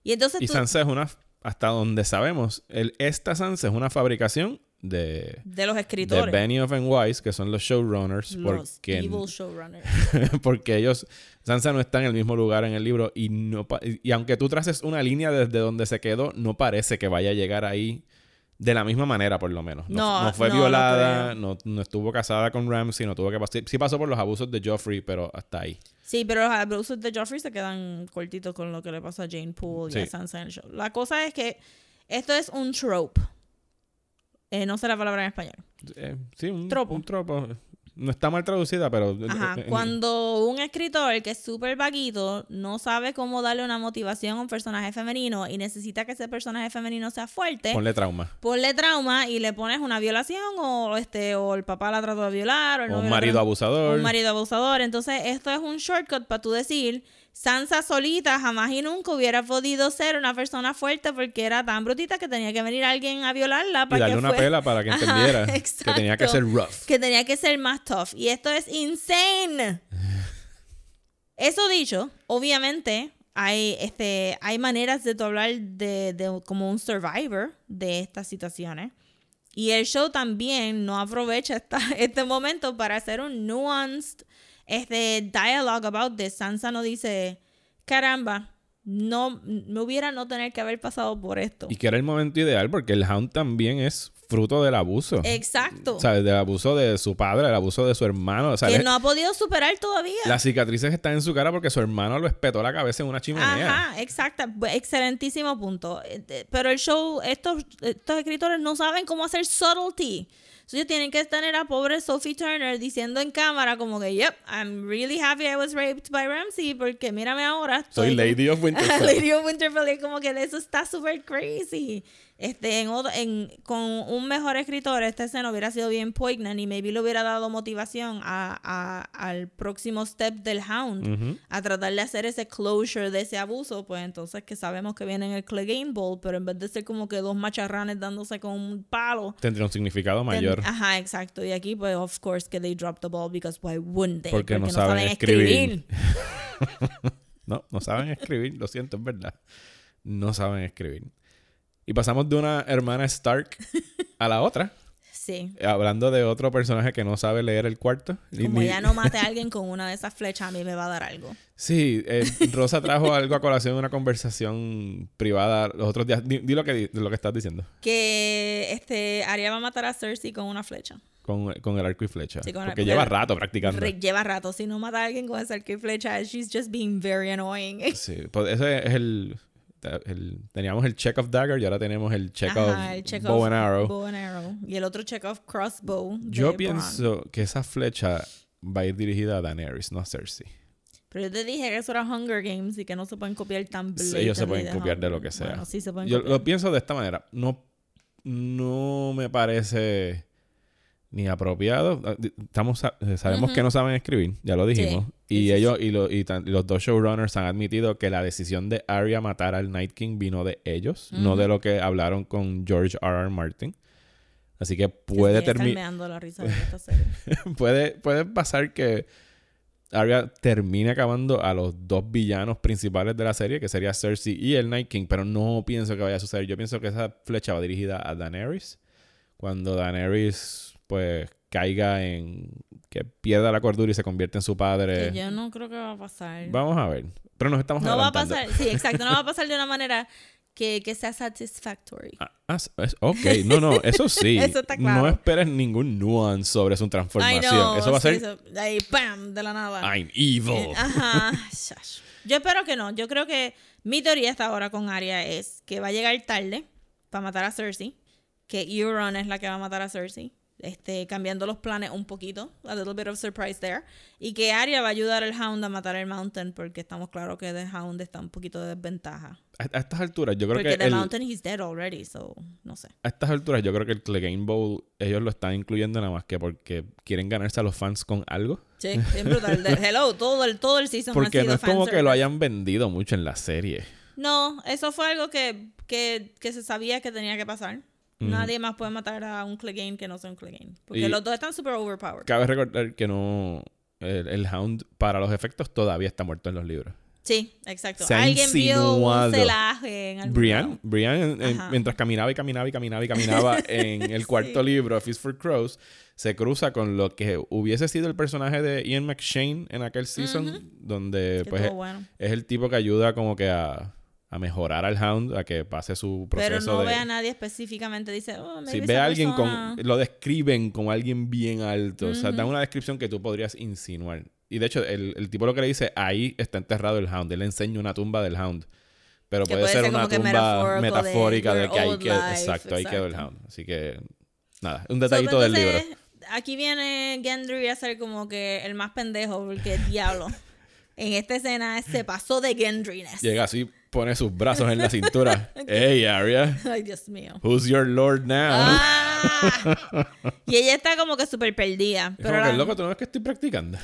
Y entonces Y tú, Sansa es una, hasta donde sabemos, el, esta Sansa es una fabricación de, de los de escritores, Benioff and Weiss, que son los showrunners, los porque, evil <laughs> showrunners. porque ellos, Sansa no está en el mismo lugar en el libro y no y aunque tú traces una línea desde donde se quedó, no parece que vaya a llegar ahí de la misma manera, por lo menos. No, No, no fue no violada, no, no estuvo casada con Ramsay, no tuvo que pasar. Sí pasó por los abusos de Joffrey, pero hasta ahí. Sí, pero los abusos de Joffrey se quedan cortitos con lo que le pasó a Jane Poole y a Sí. Sansa en el show. La cosa es que esto es un trope. Eh, no sé la palabra en español. Eh, sí, un Tropo. un tropo. No está mal traducida, pero. Ajá. eh, eh, Cuando un escritor que es súper vaguito no sabe cómo darle una motivación a un personaje femenino y necesita que ese personaje femenino sea fuerte, Ponle trauma. ponle trauma y le pones una violación o este o el papá la trató de violar o, el un marido abusador. un marido abusador. Entonces, esto es un shortcut para tú decir Sansa solita jamás y nunca hubiera podido ser una persona fuerte porque era tan brutita que tenía que venir alguien a violarla Y para darle que una fue- pela para que <laughs> Ajá, entendiera que tenía que ser rough. que tenía que ser más tough. Y esto es insane. Eso dicho, obviamente hay, este, hay maneras de hablar de, de como un survivor de estas situaciones. Y el show también no aprovecha esta, <laughs> este momento para hacer un nuanced este, dialogue about this. Sansa no dice, caramba, no, me hubiera no tener que haber pasado por esto. Y que era el momento ideal porque el Hound también es fruto del abuso. Exacto. ¿Sabes? Del abuso de su padre, del abuso de su hermano. O sea, que él- no ha podido superar todavía. Las cicatrices están en su cara porque su hermano lo espetó la cabeza en una chimenea. Ajá, exacto. Excelentísimo punto. Eh, Pero el show, estos, estos escritores no saben cómo hacer subtlety. So, ellos tienen que tener a pobre Sophie Turner diciendo en cámara como que, yep, I'm really happy I was raped by Ramsey porque mírame ahora. Soy estoy- Lady of <laughs> Winterfell. Lady of Winterfell y como que eso está súper crazy. Este, en otro- en- con un mejor escritor, esta escena hubiera sido bien poignant y maybe le hubiera dado motivación a, a- al próximo step del Hound Ujú. a tratar de hacer ese closure de ese abuso, pues entonces que sabemos que viene en el Clegane Bowl, pero en vez de ser como que dos macharranes dándose con un palo. Tendría un significado mayor. Ajá, exacto. Y aquí, pues, of course, que they dropped the ball because why wouldn't they? Porque no saben escribir. <laughs> No, no saben escribir, lo siento, es verdad. No saben escribir. Y pasamos de una hermana Stark a la otra, <laughs> Sí. hablando de otro personaje que no sabe leer el cuarto. Como ni- ya no mate a <laughs> alguien con una de esas flechas, a mí me va a dar algo. Sí, eh, Rosa trajo <laughs> algo a colación en una conversación privada los otros días. Di, di lo, que, di- lo que estás diciendo, Que este Arya va a matar a Cersei con una flecha. con, con el arco y flecha. Sí, con el- porque porque lleva rato practicando. Re- lleva rato. Si no mata a alguien con ese arco y flecha, she's just being very annoying. Sí, pues ese es el, el- Teníamos el check of dagger y ahora tenemos el check Ajá, of el check bow of and arrow. bow and arrow. Y el otro check of crossbow. Yo pienso que esa flecha va a ir dirigida a Daenerys, no a Cersei. Pero yo te dije que eso era Hunger Games y que no se pueden copiar tan Sí, ellos se pueden de copiar de lo que sea. Bueno, sí se pueden Yo copiar. lo pienso de esta manera. No, no me parece ni apropiado. Ah, Estamos, eh, sabemos que no saben escribir, ya lo dijimos. Sí, y sí, sí, ellos y, lo- y tan- y los dos showrunners han admitido que la decisión de Arya matar al Night King vino de ellos, no de lo que hablaron con George R. R. Martin. Así que puede terminar. <laughs> puede, puede pasar que Arya termine acabando a los dos villanos principales de la serie, que sería Cersei y el Night King, pero no pienso que vaya a suceder. Yo pienso que esa flecha va dirigida a Daenerys. Cuando Daenerys, pues, caiga en... que pierda la cordura y se convierte en su padre. Que yo no creo que va a pasar. Vamos a ver. Pero nos estamos no va a pasar, sí, exacto, no va a <laughs> pasar de una manera que, que sea satisfactory. Ah, ah, ok, no, no, eso sí. <laughs> Eso está claro. No esperes ningún nuance sobre su transformación. know, eso va a ser ahí, ¡pam! de la nada. I'm evil. Eh, Ajá. <laughs> Yo espero que no. Yo creo que mi teoría hasta ahora con Arya es que va a llegar tarde para matar a Cersei. Que Euron es la que va a matar a Cersei. Este, cambiando los planes un poquito. A little bit of surprise there. Y que Arya va a ayudar al Hound a matar al Mountain. Porque estamos claros que The Hound está un poquito de desventaja. A, a estas alturas, yo creo Porque que The el- Mountain he's dead already. So, no sé. a estas alturas yo creo que el Clegane Bowl ellos lo están incluyendo nada más que porque quieren ganarse a los fans con algo. Sí, bien brutal. Hello, <laughs> todo el, todo el season ha Porque sido no es como que lo hayan vendido mucho en la serie. No, eso fue algo que, que, que se sabía que tenía que pasar. Nadie más puede matar a un Clegane que no sea un Clegane. Porque Y- los dos están super overpowered. Cabe recordar que no... El, el Hound, para los efectos, todavía está muerto en los libros. Sí, exacto. Se Alguien vio un celaje en algún Brian. Brian en- mientras caminaba y caminaba y caminaba y caminaba <laughs> en el cuarto libro, Feast for Crows, se cruza con lo que hubiese sido el personaje de Ian McShane en aquel season, donde Que pues bueno. es el tipo que ayuda como que a, a mejorar al Hound, a que pase su proceso Pero no de... ve a nadie específicamente. Dice, oh, Si ve a alguien persona- con... Lo describen como alguien bien alto. O sea, dan una descripción que tú podrías insinuar. Y de hecho, el, el tipo lo que le dice, ahí está enterrado el Hound. Él le enseña una tumba del Hound. Pero puede, puede ser ser una tumba de metafórica de, que ahí quedó... life, Exacto, ahí quedó el exacto. Hound. Así que... Nada, un So, detallito del libro. Aquí viene Gendry a ser como que el más pendejo, porque diablo. <laughs> En esta escena se pasó de Gendryness. Llega así, pone sus brazos en la cintura. <laughs> hey, Arya, Ay, Dios mío. who's your lord now? Ah. <laughs> y ella está como que súper perdida. Es Pero como que, loco, tú no ves que estoy practicando.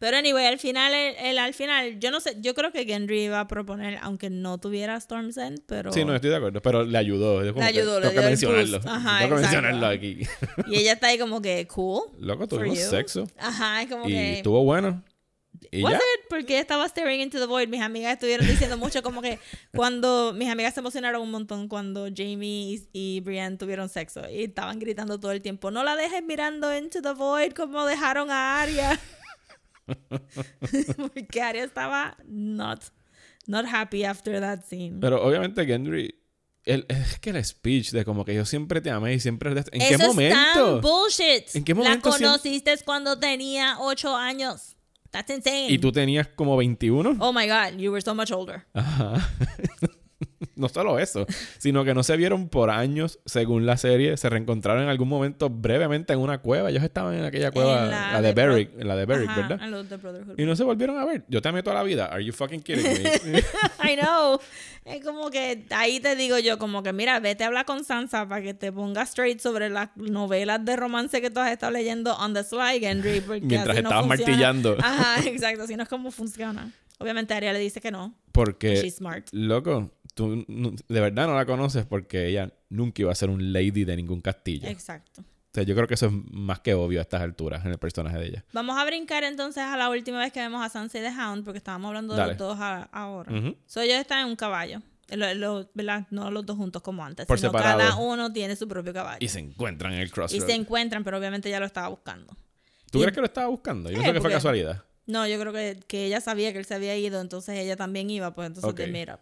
Pero anyway, al final, el, el- al final, yo no sé, yo creo que Gendry iba a proponer, aunque no tuviera Storm's End, pero... Sí, no estoy de acuerdo, pero le ayudó. Le ayudó, le tengo que dio mencionarlo. Ajá, tengo que mencionarlo aquí. Y ella está ahí como que, cool. Loco, tuvimos sexo. Ajá, es como Y que... estuvo bueno. Was it? Porque estaba staring into the void. Mis amigas estuvieron diciendo mucho como que <laughs> cuando mis amigas se emocionaron un montón cuando Jamie y, y Brienne tuvieron sexo y estaban gritando todo el tiempo, no la dejes mirando into the void como dejaron a Arya. <laughs> Porque Arya estaba not, not happy after that scene. Pero obviamente Gendry... el- es que el speech de como que yo siempre te amé y siempre... ¿En Eso qué es tan momento? bullshit. ¿En qué La momento siem- conociste cuando tenía 8 años. That's insane. Y tú tenías como 21. Oh my god, you were so much older. Ajá. <laughs> <laughs> no solo eso, sino que no se vieron por años, según la serie. Se reencontraron en algún momento brevemente en una cueva. Ellos estaban en aquella cueva, En la, la de de la de Beric, Ajá, ¿verdad? los de. Y no se volvieron a ver. Yo te amé toda la vida. Are you fucking kidding me? <laughs> I know. Es como que ahí te digo yo, como que mira, vete a hablar con Sansa para que te ponga straight sobre las novelas de romance que tú has estado leyendo on the sly, Henry. Porque Mientras así estabas martillando. Ajá, <laughs> exacto. Así no es como funciona. Obviamente Arya le dice que no. Porque, She's smart. loco, tú de verdad no la conoces porque ella nunca iba a ser un lady de ningún castillo. Exacto. O sea, yo creo que eso es más que obvio a estas alturas en el personaje de ella. Vamos a brincar entonces a la última vez que vemos a Sansa y the Hound, porque estábamos hablando de Dale. los dos a- ahora. Ujú. So, ellos están en un caballo. Lo- lo- ¿verdad? No los dos juntos como antes. Por sino separado. cada uno tiene su propio caballo. Y se encuentran en el Y crossroad. se encuentran, pero obviamente ya lo estaba buscando. ¿Tú y- crees que lo estaba buscando? Yo sé que fue casualidad. No, yo creo que, que ella sabía que él se había ido, entonces ella también iba, pues entonces Ok. they made up.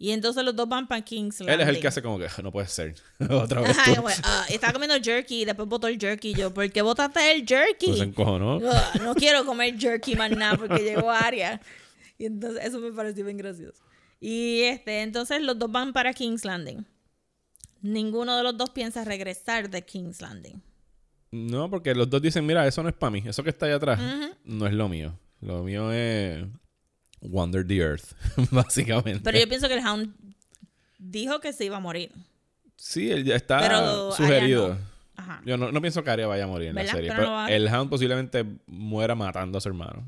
Y entonces los dos van para King's Él es el Landing. que hace como que no puede ser. <laughs> Otra vez Ajá, güey, ah, estaba comiendo jerky y después botó el jerky. Yo, ¿por qué botaste el jerky? Pues encojonó. Ugh, no quiero comer jerky más nada porque llegó Aria. Y entonces eso me pareció bien gracioso. Y este, entonces los dos van para King's Landing. Ninguno de los dos piensa regresar de King's Landing. No, porque los dos dicen, mira, eso no es para mí. Eso que está ahí atrás no es lo mío. Lo mío es Wander the Earth, <laughs> básicamente. Pero yo pienso que el Hound dijo que se iba a morir. Sí, él ya está Pero sugerido. No. Ajá. Yo no, no pienso que Arya vaya a morir en la ¿Verdad? serie. Pero Pero no el Hound posiblemente muera matando a su hermano.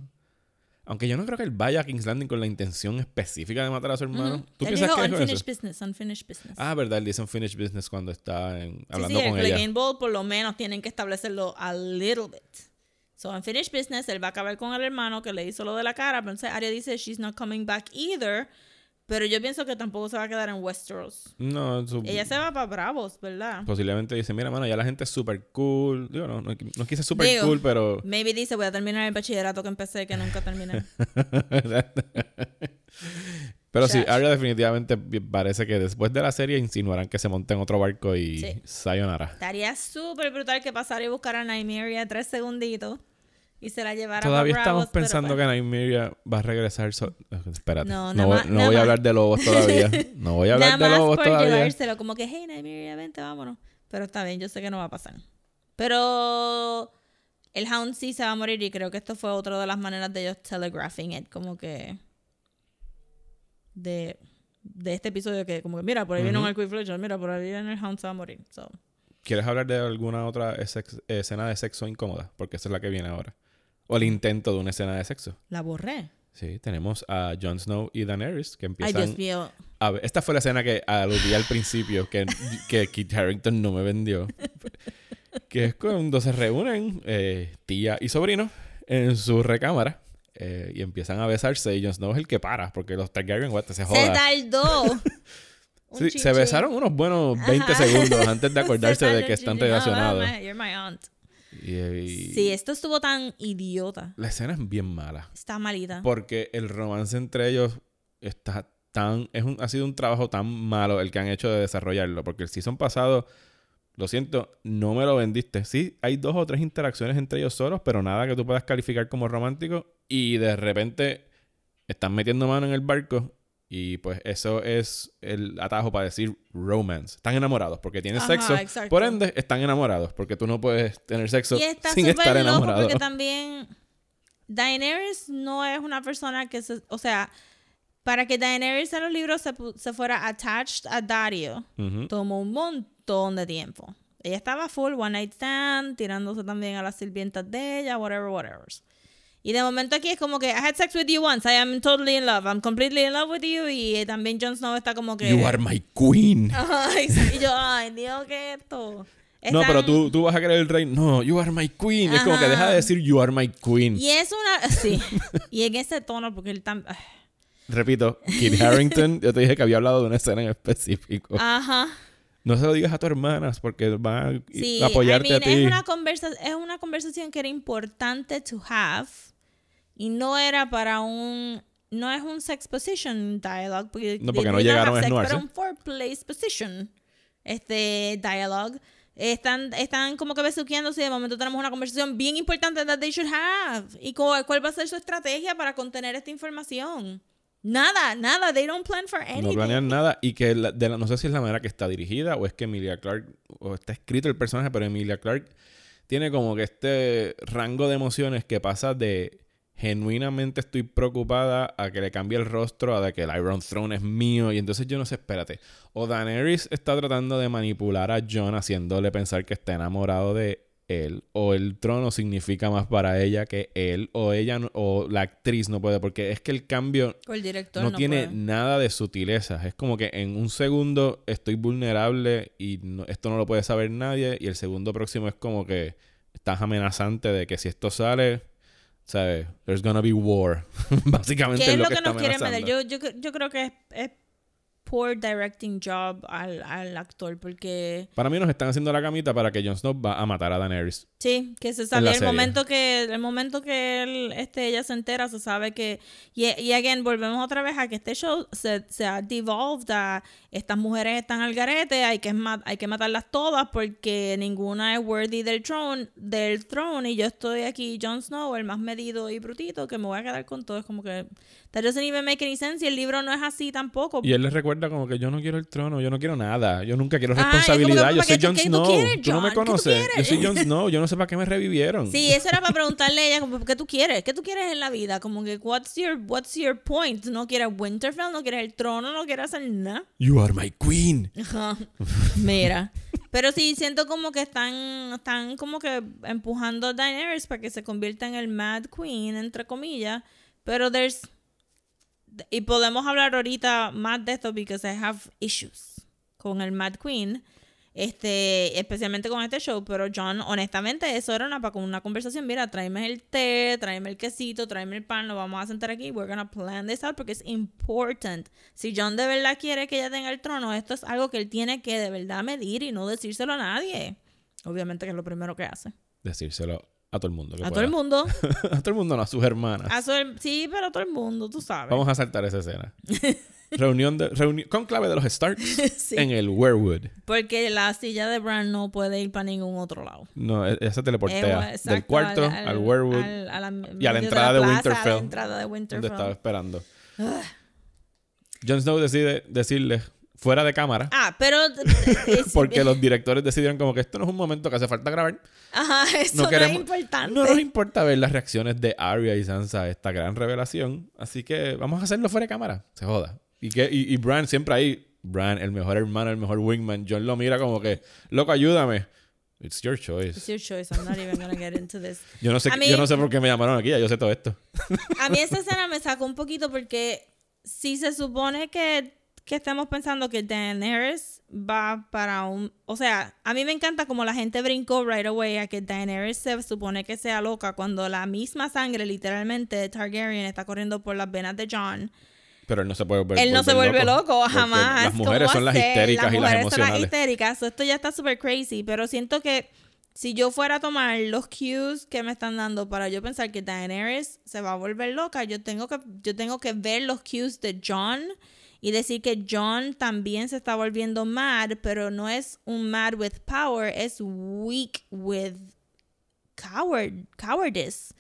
Aunque yo no creo que él vaya a King's Landing con la intención específica de matar a su hermano. ¿Tú Él piensas dijo que unfinished eso? business, unfinished business. Ah, verdad, él dice unfinished business cuando está en- sí, hablando sí, con el ella. Game Ball por lo menos tienen que establecerlo a little bit. So, unfinished business, él va a acabar con el hermano que le hizo lo de la cara. Pero entonces Arya dice, she's not coming back either. Pero yo pienso que tampoco se va a quedar en Westeros. No, su- Ella se va para Bravos, ¿verdad? posiblemente dice, mira, mano, ya la gente es súper cool. Digo, no, no, no quise súper cool, pero... Maybe dice, voy a terminar el bachillerato que empecé, que nunca terminé. <laughs> pero sí. Arya definitivamente parece que después de la serie insinuarán que se monte en otro barco y Sí. sayonara. Estaría súper brutal que pasara y buscara a Nymeria tres segunditos y se la llevara Todavía estamos Bravos, pero pensando pues- que Nymeria va a regresar. so- Espérate. No, No, voy, no voy a hablar de lobos todavía. <laughs> No voy a hablar Nada de lobos por todavía. llevárselo, como que, hey, Nymeria, vente, vámonos. Pero está bien, yo sé que no va a pasar. Pero el Hound sí se va a morir y creo que esto fue otra de las maneras de ellos telegraphing it, como que de, de este episodio que como que, mira, por ahí viene un arco y flecha, mira, por ahí viene el Hound se va a morir. So, ¿Quieres hablar de alguna otra escena de sexo incómoda? Porque esa es la que viene ahora. O el intento de una escena de sexo. la borré. Sí, tenemos a Jon Snow y Daenerys que Ay, empiezan Dios mío. a ver. Esta fue la escena que aludí al principio que, que Kit Harington no me vendió. Que es cuando se reúnen eh, tía y sobrino en su recámara eh, y empiezan a besarse y Jon Snow es el que para porque los Targaryen what, se Se joda. tardó. <laughs> Sí, se besaron unos buenos 20 Ajá. segundos antes de <laughs> acordarse Se de que están relacionados. you're my aunt. Y, y Sí, esto estuvo tan idiota. la escena es bien mala. Está malita. Porque el romance entre ellos está tan. Es un, ha sido un trabajo tan malo el que han hecho de desarrollarlo. Porque el season pasado, lo siento, no me lo vendiste. Sí, hay dos o tres interacciones entre ellos solos, pero nada que tú puedas calificar como romántico. Y de repente están metiendo mano en el barco. Y pues eso es el atajo para decir romance. Están enamorados porque tienen Ajá, sexo. exacto. Por ende, están enamorados. Porque tú no puedes tener sexo y está sin estar enamorado. porque <laughs> también Daenerys no es una persona que se... O sea, para que Daenerys en los libros se, se fuera attached a Dario, tomó un montón de tiempo. Ella estaba full one night stand, tirándose también a las sirvientas de ella, whatever, whatever. Y de momento aquí es como que I had sex with you once, I am totally in love, I'm completely in love with you. Y eh, también Jon Snow está como que. You are my queen. <laughs> Ay, y yo, ay, Dios, ¿qué es esto? No, pero tú, tú vas a querer el rey. No, you are my queen. Es como que deja de decir you are my queen. Y es una. <laughs> Sí. y en ese tono, porque él tan. Repito, Kit Harrington, <laughs> yo te dije que había hablado de una escena en específico. Ajá. No se lo digas a tus hermanas porque van a Sí, apoyarte I mean, a ti. Es una, conversa es una conversación que era importante to have y no era para un no es un sex position dialogue porque, No, porque no llegaron a sex, pero un foreplay position este dialogue. Están están como que besuqueándose y de momento tenemos una conversación bien importante that they should have y cuál, cuál va a ser su estrategia para contener esta información nada nada. They don't plan for anything No planean nada. Y que la- de la- no sé si es la manera que está dirigida o es que Emilia Clark o está escrito el personaje, pero Emilia Clark tiene como que este rango de emociones que pasa de genuinamente estoy preocupada a que le cambie el rostro, a de que el Iron Throne es mío. Y entonces yo no sé, espérate, o Daenerys está tratando de manipular a Jon haciéndole pensar que está enamorado de él o el trono significa más para ella que él o ella no- o la actriz no puede porque es que el cambio O el director no, no tiene puede. nada de sutileza. Es como que en un segundo estoy vulnerable y no- esto no lo puede saber nadie. Y el segundo próximo es como que estás amenazante de que si esto sale, ¿sabes? There's gonna be war. <laughs> Básicamente ¿Qué es lo que, nos quieren vender? amenazando. Yo, yo, yo creo que es, es poor directing job al, al actor porque Para mí nos están haciendo la camita para que Jon Snow va a matar a Daenerys. sí que se sabe el serie. momento que el momento que él, este ella se entera se sabe que y, y again volvemos otra vez a que este show se, se ha devolved a estas mujeres están al garete hay que hay que matarlas todas porque ninguna es worthy del throne del throne y yo estoy aquí Jon Snow el más medido y brutito que me voy a quedar con todo es como que that doesn't even make any sense y el libro no es así tampoco Y él les recuerda como que yo no quiero el trono, yo no quiero nada, yo nunca quiero Ah, responsabilidad, yo ¿para soy Jon tú Snow, tú no me conoces, yo soy Jon Snow, yo no sé para qué me revivieron. Sí, eso era para preguntarle a ella, como, ¿qué tú quieres? ¿Qué tú quieres en la vida? Como que, what's your, what's your point? ¿No quieres Winterfell? ¿No quieres el trono? ¿No quieres hacer nada? You are my queen. Ajá. <laughs> Mira. Pero sí, siento como que están, están como que empujando a Daenerys para que se convierta en el Mad Queen, entre comillas. Pero there's... Y podemos hablar ahorita más de esto because I have issues con el Mad Queen. Este, especialmente con este show, pero John, honestamente, eso era una, una conversación. Mira, tráeme el té, tráeme el quesito, tráeme el pan, lo vamos a sentar aquí. We're gonna plan this out porque es important. Si John de verdad quiere que ella tenga el trono, esto es algo que él tiene que de verdad medir y no decírselo a nadie. Obviamente que es lo primero que hace. Decírselo a todo el mundo. que A todo el mundo. <laughs> a todo el mundo, no a sus hermanas. A su- sí, pero a todo el mundo, tú sabes. Vamos a saltar esa escena. <laughs> Reunión de reuni con clave de los Starks <laughs> Sí. en el Werewood. Porque la silla de Bran no puede ir para ningún otro lado. No, e- esa Eh, teleportea exacto, del cuarto al, Werewood al- a la y a la entrada de, plaza, Winterfell, A la entrada de donde estaba esperando. Jon Snow decide decirle fuera de cámara Ah, pero. <laughs> es- <laughs> porque los directores decidieron como que esto no es un momento que hace falta grabar. Ajá, <laughs> eso No no, queremos, es importante. no nos importa ver las reacciones de Arya y Sansa a esta gran revelación, así que vamos a hacerlo fuera de cámara. Se joda. Y que y, y Bran siempre ahí, Bran, el mejor hermano, el mejor wingman. John lo mira como que, loco, ayúdame. It's your choice. It's your choice. I'm not even gonna get into this. Yo no sé, mí- yo no sé por qué me llamaron aquí, ya yo sé todo esto. A mí esta escena me sacó un poquito porque si se supone que, que estamos pensando que Daenerys va para un... O sea, a mí me encanta como la gente brincó right away a que Daenerys se supone que sea loca cuando la misma sangre literalmente de Targaryen está corriendo por las venas de Jon. Pero él no se puede volver Él no se vuelve loco, porque jamás. Las mujeres ¿Cómo son las histéricas Las y las mujeres son las emocionales. histéricas. Esto ya está súper crazy. Pero siento que si yo fuera a tomar los cues que me están dando para yo pensar que Daenerys se va a volver loca, yo tengo que, yo tengo que ver los cues de John y decir que John también se está volviendo mad, pero no es un mad with power, es weak with coward, cowardice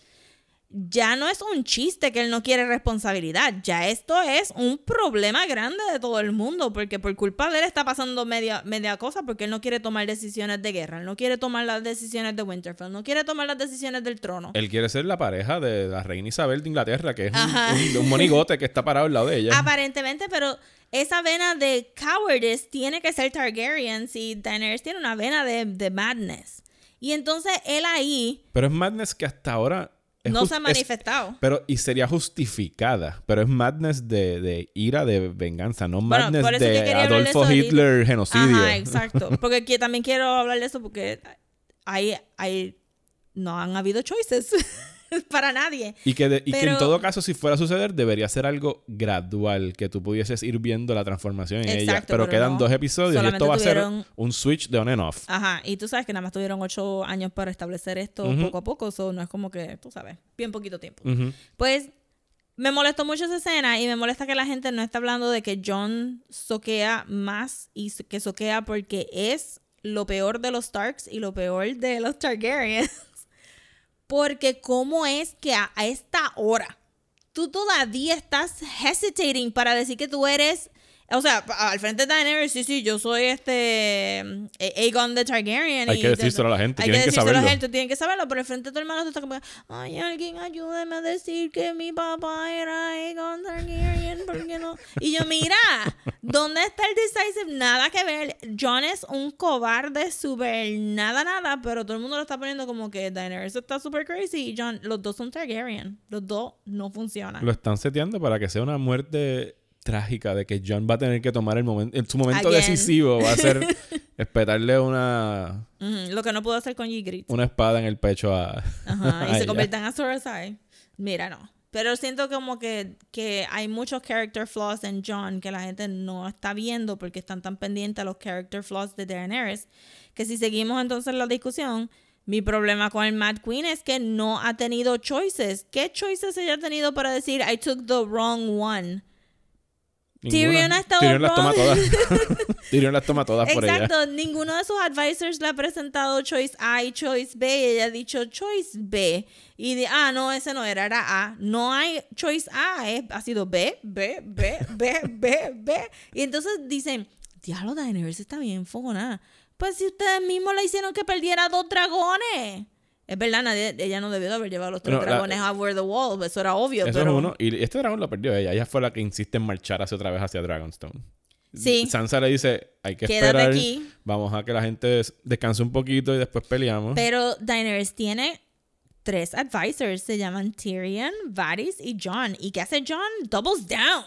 ya no es un chiste que él no quiere responsabilidad, ya esto es un problema grande de todo el mundo, porque por culpa de él está pasando media, media cosa, porque él no quiere tomar decisiones de guerra, él no quiere tomar las decisiones de Winterfell, no quiere tomar las decisiones del trono. Él quiere ser la pareja de la reina Isabel de Inglaterra, que es un, un- un monigote que está parado al lado de ella. Aparentemente, pero esa vena de cowardice tiene que ser Targaryen si Daenerys tiene una vena de, de madness. Y entonces él ahí, Pero es madness que hasta ahora no se ha es- manifestado. pero, y sería justificada, pero es madness de, de ira, de venganza, no madness que de de Adolfo. Hitler genocidio. Ajá, exacto. Porque aquí también quiero hablar de eso porque hay, hay, no han habido choices <laughs> <laughs> para nadie. Y que, de- y que en todo caso, si fuera a suceder, debería ser algo gradual, que tú pudieses ir viendo la transformación en ella. Pero, pero quedan no. dos episodios y esto va a ser un switch de on and off. Ajá, y tú sabes que nada más tuvieron ocho años para establecer esto poco a poco, eso no es como que, tú sabes, bien poquito tiempo. Pues me molestó mucho esa escena y me molesta que la gente no está hablando de que John soquea más y so- que soquea porque es lo peor de los Starks y lo peor de los Targaryens. <laughs> Porque cómo es que a, esta hora tú todavía estás hesitating para decir que tú eres, o sea, al frente de Daenerys, sí, sí, yo soy este mm, Aegon the Targaryen. Hay y que decírselo a la gente, hay tienen que decírselo a la saberlo. gente, tienen que saberlo, pero al frente de tu hermano tú estás como, ay, alguien ayúdame a decir que mi papá era Aegon Targaryen, ¿por qué no? Y yo, mira, ¿dónde está el decisive? Nada que ver. John es un cobarde súper nada, nada, pero todo el mundo lo está poniendo como que Daenerys está súper crazy y John, los dos son Targaryen. Los dos no funcionan. Lo están seteando para que sea una muerte trágica de que John va a tener que tomar el momento, en su momento Again. decisivo va a ser <laughs> espetarle una, Lo que no puedo hacer con Ygritte. una espada en el pecho a, Ajá, <laughs> a y se ella. convierten en Azor Ahai. Mira, no. Pero siento como que, que hay muchos character flaws en John que la gente no está viendo porque están tan pendientes a los character flaws de Daenerys. Que si seguimos entonces la discusión, mi problema con el Mad Queen es que no ha tenido choices. ¿Qué choices ella ha tenido para decir I took the wrong one? Tyrion ha estado Tyrion las toma todas. <laughs> <laughs> Tyrion las toma todas por ella. Exacto, ninguno de sus advisors le ha presentado choice A y choice B y ella ha dicho choice B. Y de, ah, no, ese no era, era A. No hay choice A, es- ha sido B, B, B, B, B, B. Y entonces dicen, diablo, Daenerys está bien fogona. Pues si ustedes mismos le hicieron que perdiera dos dragones. Es verdad, nadie, ella no debió de haber llevado los tres No, la- dragones over the wall, eso era obvio. Eso pero... es uno. Y este dragón lo perdió ella. Ella fue la que insiste en marchar hacia otra vez hacia Dragonstone. Sí. Sansa le dice, hay que Quédate esperar. aquí. Vamos a que la gente descanse un poquito y después peleamos. Pero Daenerys tiene tres advisors. Se llaman Tyrion, Varys y John. ¿Y qué hace John? Doubles down.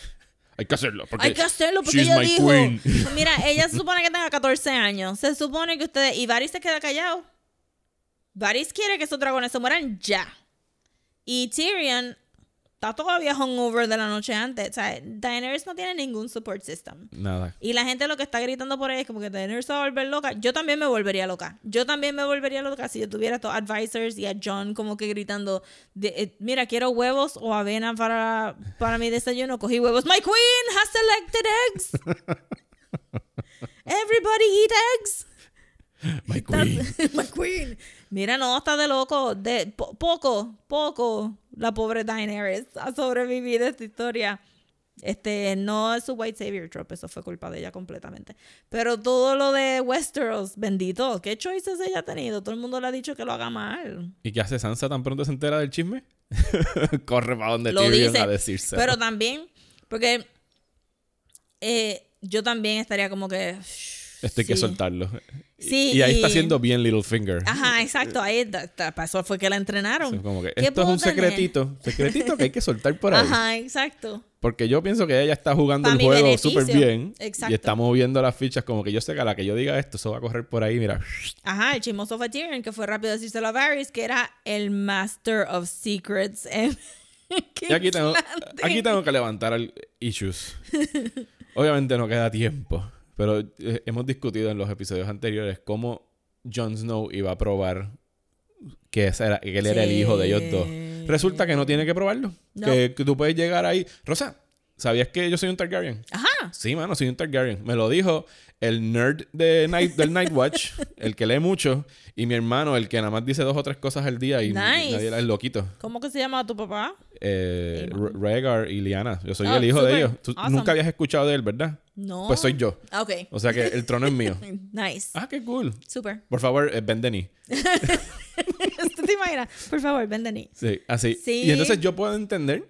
<laughs> hay que hacerlo. Porque Hay que hacerlo porque ella dijo... queen. Mira, ella se supone que tenga 14 años. Se supone que ustedes... Y Varys se queda callado. Varys quiere que esos dragones se mueran ya. Y Tyrion está todavía hungover de la noche antes. O sea, Daenerys no tiene ningún support system. Nada. Y la gente lo que está gritando por ahí es como que Daenerys se va a volver loca. Yo también me volvería loca. Yo también me volvería loca si yo tuviera estos advisors y a John como que gritando, de, eh, mira, quiero huevos o avena para, para mi desayuno. Cogí huevos. My queen has selected eggs. <laughs> Everybody eat eggs. My queen. <laughs> My queen. Mira, no, está de loco. De, po- poco, poco la pobre Daenerys ha sobrevivido a esta historia. Este, no es su white savior trope, eso fue culpa de ella completamente. Pero todo lo de Westeros, bendito, ¿qué choices ella ha tenido? Todo el mundo le ha dicho que lo haga mal. ¿Y qué hace Sansa tan pronto se entera del chisme? <laughs> Corre para donde Tyrion a decirse. Pero también, porque eh, yo también estaría como que... Esto hay que soltarlo. Sí, y ahí está haciendo bien Littlefinger. Ajá, exacto, ahí da- da- para eso fue que la entrenaron. Es como que ¿Qué esto es un tener? secretito. Secretito que hay que soltar por ahí. Ajá, exacto. Porque yo pienso que ella está jugando el juego súper bien. Exacto. Y está moviendo las fichas como que yo sé que a la que yo diga esto, eso va a correr por ahí, mira. Ajá, el chismoso fue Tyrion, que fue rápido decírselo a Varys, que era el Master of Secrets. en <laughs> Y aquí tengo, aquí tengo que levantar el issues. Obviamente no queda tiempo. Pero eh, hemos discutido en los episodios anteriores cómo Jon Snow iba a probar que, era, que él era el hijo de ellos dos. Resulta que no tiene que probarlo. No. Que, que tú puedes llegar ahí. Rosa, ¿sabías que yo soy un Targaryen? Ajá. Sí, mano, soy un Targaryen. Me lo dijo el nerd de Night, del Night Watch, <laughs> el que lee mucho, y mi hermano, el que nada más dice dos o tres cosas al día y Nice. nadie el loquito. ¿Cómo que se llama tu papá? Eh, Iván. Re- Rhaegar y Liana. Yo soy Ah, el hijo de ellos. Tú Awesome. nunca habías escuchado de él, ¿verdad? No. Pues soy yo. Ah, Ok. O sea que el trono es mío. <laughs> Nice. Ah, qué cool. Super. Por favor, eh, Ben Denis. <laughs> ¿Tú te imaginas? Por favor, ven Denis. Sí, así. Sí. Y entonces yo puedo entender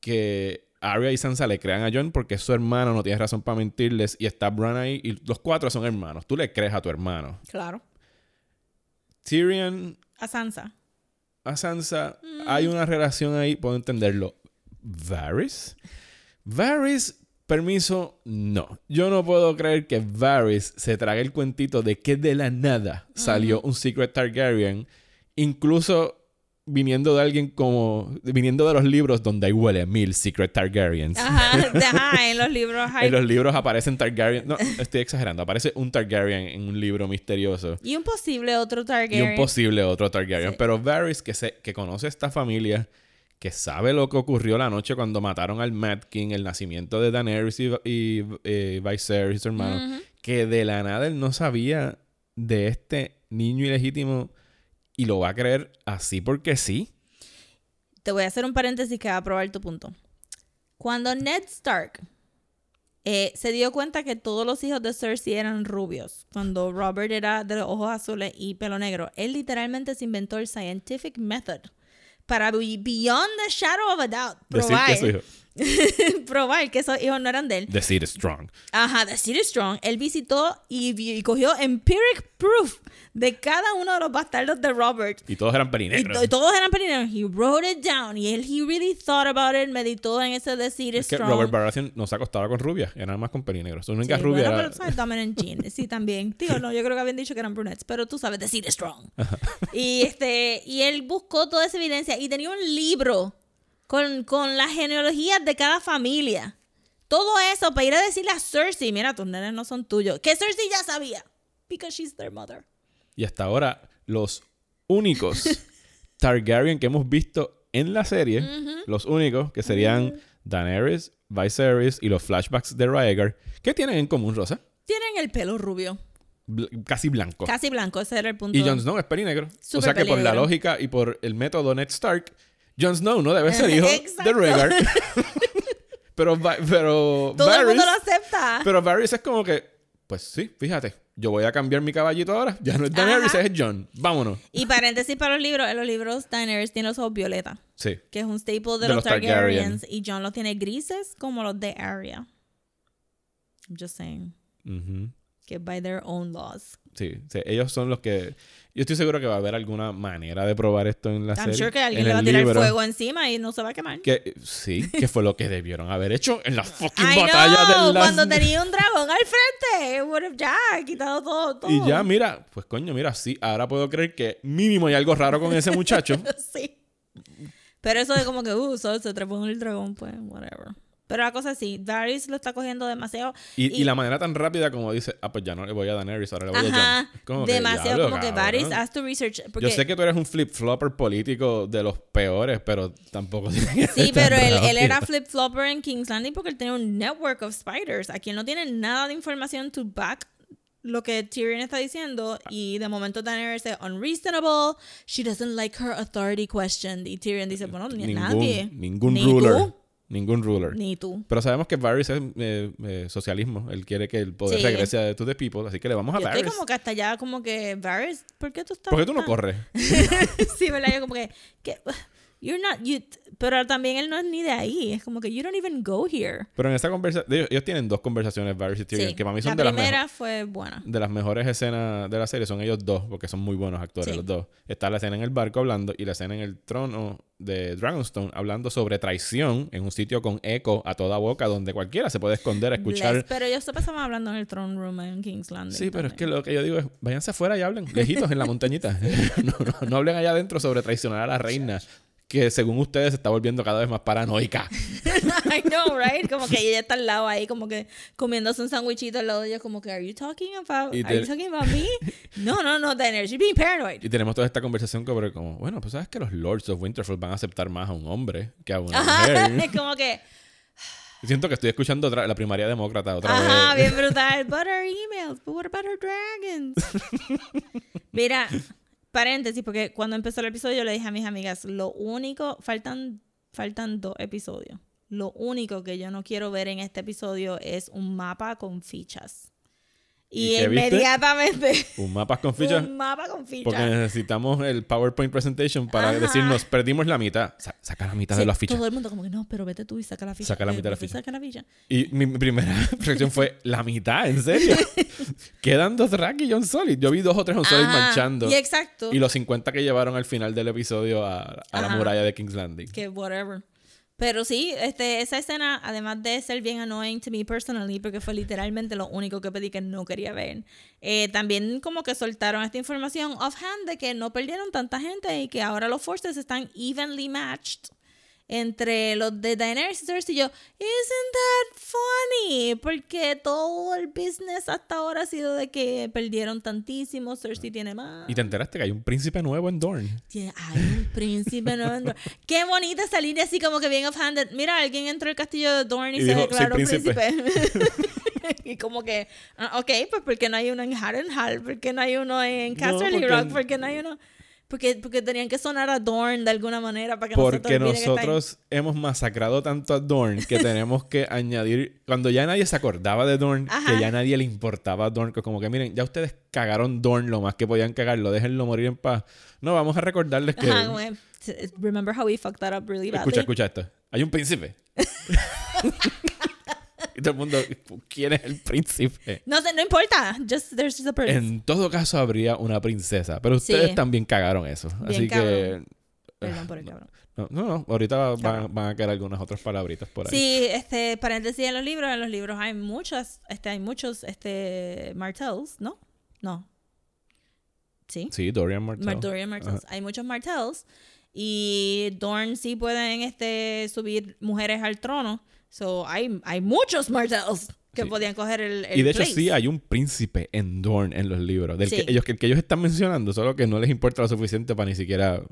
que Arya y Sansa le crean a Jon porque es su hermano, no tienes razón para mentirles. Y está Bran ahí y los cuatro son hermanos. Tú le crees a tu hermano. Claro. Tyrion A Sansa. a Sansa, hay una relación ahí, puedo entenderlo. ¿Varys? ¿Varys? Permiso, no. Yo no puedo creer que Varys se trague el cuentito de que de la nada salió un Secret Targaryen, incluso viniendo de alguien como. viniendo de los libros donde hay huele mil Secret Targaryens. Ajá, ajá, en los libros <laughs> hay... En los libros aparecen Targaryen. No, estoy exagerando. Aparece un Targaryen en un libro misterioso. Y un posible otro Y Targaryen. un posible otro Targaryen. Sí. Pero Varys, que, se, que conoce esta familia, que sabe lo que ocurrió la noche cuando mataron al Mad King, el nacimiento de Daenerys y, y eh, Viserys, su hermano, que de la nada él no sabía de este niño ilegítimo y lo va a creer así porque sí. Te voy a hacer un paréntesis que va a probar tu punto. Cuando Ned Stark eh, se dio cuenta que todos los hijos de Cersei eran rubios, cuando Robert era de los ojos azules y pelo negro, él literalmente se inventó el scientific method para be- beyond the shadow of a doubt probar, que su hijo. <laughs> probar que esos hijos no eran de él. The seed is strong. Ajá, The City Strong. Él visitó y, y cogió empiric proof de cada uno de los bastardos de Robert. Y todos eran Y, perinegros. to- y todos eran perineros. He wrote it down. Y él, he really thought about it, meditó en ese The City Es que Strong. Robert Baratheon no se acostaba con rubias, era más con perinegros. Su única Sí, rubia bueno, era... pero sabes, Dominant Jean. Sí, también. <laughs> Tío, no, yo creo que habían dicho que eran brunettes, pero tú sabes, The City Strong. y este, y él buscó toda esa evidencia y tenía un libro con, con las genealogías de cada familia. Todo eso para ir a decirle a Cersei, mira, tus nenes no son tuyos. Que Cersei ya sabía. Because she's their mother. Y hasta ahora, los únicos <laughs> Targaryen que hemos visto en la serie, los únicos que serían Daenerys, Viserys y los flashbacks de Rhaegar, ¿qué tienen en común, Rosa? Tienen el pelo rubio. Bl- casi blanco. Casi blanco, ese era el punto. Y Jon Snow es perinegro. o sea que por la pelinegro. lógica y por el método Ned Stark, Jon Snow no debe ser hijo de. <laughs> Rhaegar. <laughs> pero, pero Todo el mundo Varys- lo acepta. Pero Varys es como que, pues sí, fíjate, yo voy a cambiar mi caballito ahora. Ya no es Daenerys, Ajá. es Jon. Vámonos. Y paréntesis para los libros, en los libros Daenerys tiene los ojos violeta, Sí. que es un staple de, De los, los Targaryens, Targaryen. y Jon los tiene grises como los de Arya. I'm just saying, Ujú. Que by their own laws. Sí, sí, ellos son los que. Yo estoy seguro que va a haber alguna manera de probar esto en la I'm serie. sure que alguien en le va a tirar libro, fuego encima y no se va a quemar. Que, sí, que fue lo que debieron haber hecho en la <laughs> fucking I batalla know, de las... cuando tenía un <laughs> dragón al frente, ya quitado todo, todo. Y ya, mira, pues coño, mira, sí, ahora puedo creer que mínimo hay algo raro con ese muchacho. <laughs> sí. Pero eso de como que, uh, Sol se trepó en el dragón, pues, whatever. Pero la cosa es sí, Varys lo está cogiendo demasiado. Y, y la manera tan rápida como dice, ah, pues ya no le voy a Daenerys, ahora le voy a Ajá, Jon. Como que, demasiado diablo, como que. Varys has to research. Porque, Yo sé que tú eres un flip-flopper político de los peores, pero tampoco <laughs> tiene que Sí, pero él, él era flip-flopper en King's Landing porque él tenía un network of spiders. Aquí él no tiene nada de información to back lo que Tyrion está diciendo y de momento Daenerys dice unreasonable, she doesn't like her authority questioned y Tyrion dice, bueno, ni ningún, nadie. ningún Ni ruler. tú, Ningún ruler. ni tú. Pero sabemos que Varys es eh, eh, socialismo. Él quiere que el poder Sí. regrese a To The People. Así que le vamos a Yo Varys. estoy como que hasta allá como que Varys, ¿por qué tú estás ¿Por qué tú no corres? <laughs> sí, ¿verdad? Yo como que, que you're not you pero también él no es ni de ahí, es como que you don't even go here. Pero en esa conversación... Ellos, ellos tienen dos conversaciones, Varys y Tyrion, Sí, que para mí son la de las, primera mejo- fue buena. de las mejores escenas de la serie. Son ellos dos, porque son muy buenos actores Sí. los dos. Está la escena en el barco hablando y la escena en el trono de Dragonstone hablando sobre traición en un sitio con eco a toda boca donde cualquiera se puede esconder a escuchar... Bless, pero ellos se pasaban hablando en el throne room en King's Landing. Sí, pero es que también. lo que yo digo es, váyanse afuera y hablen, lejitos en la montañita. <laughs> no, no, no hablen allá adentro sobre traicionar a la reina, que según ustedes se está volviendo cada vez más paranoica. <laughs> I know, right? Como que ella está al lado ahí, como que comiéndose un sandwichito al lado de ella, como que, ¿Are you talking about, are you talking about me? No, no, no, Daniel, she's being paranoid. Y tenemos toda esta conversación sobre como, bueno, pues sabes que los Lords of Winterfell van a aceptar más a un hombre que a una mujer. <laughs> es como que, Siento que estoy escuchando otra, la primaria demócrata otra ajá, vez. bien brutal. <laughs> But our emails, but what about our dragons? Mira, paréntesis, porque cuando empezó el episodio yo le dije a mis amigas, lo único, faltan, faltan dos episodios. Lo único que yo no quiero ver en este episodio es un mapa con fichas. Y, viste? inmediatamente Un mapa con fichas. un mapa con fichas. Porque necesitamos el PowerPoint presentation para Ajá. decirnos, perdimos la mitad. Sa- saca la mitad de Sí, las fichas. Todo el mundo como que no, pero vete tú y saca la ficha. Saca la Eh, mitad de la ficha. Saca la ficha. Y mi primera <laughs> reacción fue, ¿la mitad? ¿En serio? <laughs> Quedan dos Rack y John Solid. Yo vi dos o tres John Solid Ajá, manchando. Y exacto. Y los 50 que llevaron al final del episodio a, a la muralla de King's Landing. que whatever. Pero sí, este, esa escena, además de ser bien annoying to me personally, porque fue literalmente lo único que pedí que no quería ver, eh, también como que soltaron esta información offhand de que no perdieron tanta gente y que ahora los forces están evenly matched entre los de y Cersei. Y yo, isn't that funny? Porque todo el business hasta ahora ha sido de que perdieron tantísimo, Cersei tiene más. Y te enteraste que hay un príncipe nuevo en Dorne. Hay un príncipe nuevo en Dorne. <laughs> Qué bonita salir así como que bien offhanded. Mira, alguien entró al castillo de Dorne y, Y se dijo, declaró "Soy príncipe". príncipe. <laughs> <laughs> y como que, ah, ok, pues ¿por qué no hay uno en Harrenhal? ¿Por qué no hay uno en Casterly porque- Rock? ¿Por qué no hay uno...? Porque, porque tenían que sonar a Dorne de alguna manera para que no se Porque olvide que nosotros hemos masacrado tanto a Dorne que tenemos que <laughs> añadir. Cuando ya nadie se acordaba de Dorne, Ajá. que ya nadie le importaba a Dorne, que como que miren, ya ustedes cagaron Dorne lo más que podían cagarlo, déjenlo morir en paz. No, vamos a recordarles que. Ajá, remember how we fucked that up really badly? Escucha, escucha esto. Hay un príncipe. <laughs> y todo el mundo, ¿quién es el príncipe? No sé, no importa. Just, there's just a person. En todo caso habría una princesa, pero ustedes Sí. también cagaron eso. Bien Así cabrón. que Perdón por el cabrón. no, no, no, ahorita van, a quedar algunas otras palabritas por ahí. Sí, este, paréntesis en los libros, en los libros hay muchas, este, hay muchos, este, Martells, ¿no? No. Sí. Sí, Dorian Martell. Mar- Dorian Martells. Hay muchos Martells. Y Dorn sí pueden, este, subir mujeres al trono. So, hay, hay muchos Martells que Sí. podían coger el, el Y de hecho place. sí hay un príncipe en Dorne en los libros, del Sí. que ellos, que, que ellos están mencionando, solo que no les importa lo suficiente para ni siquiera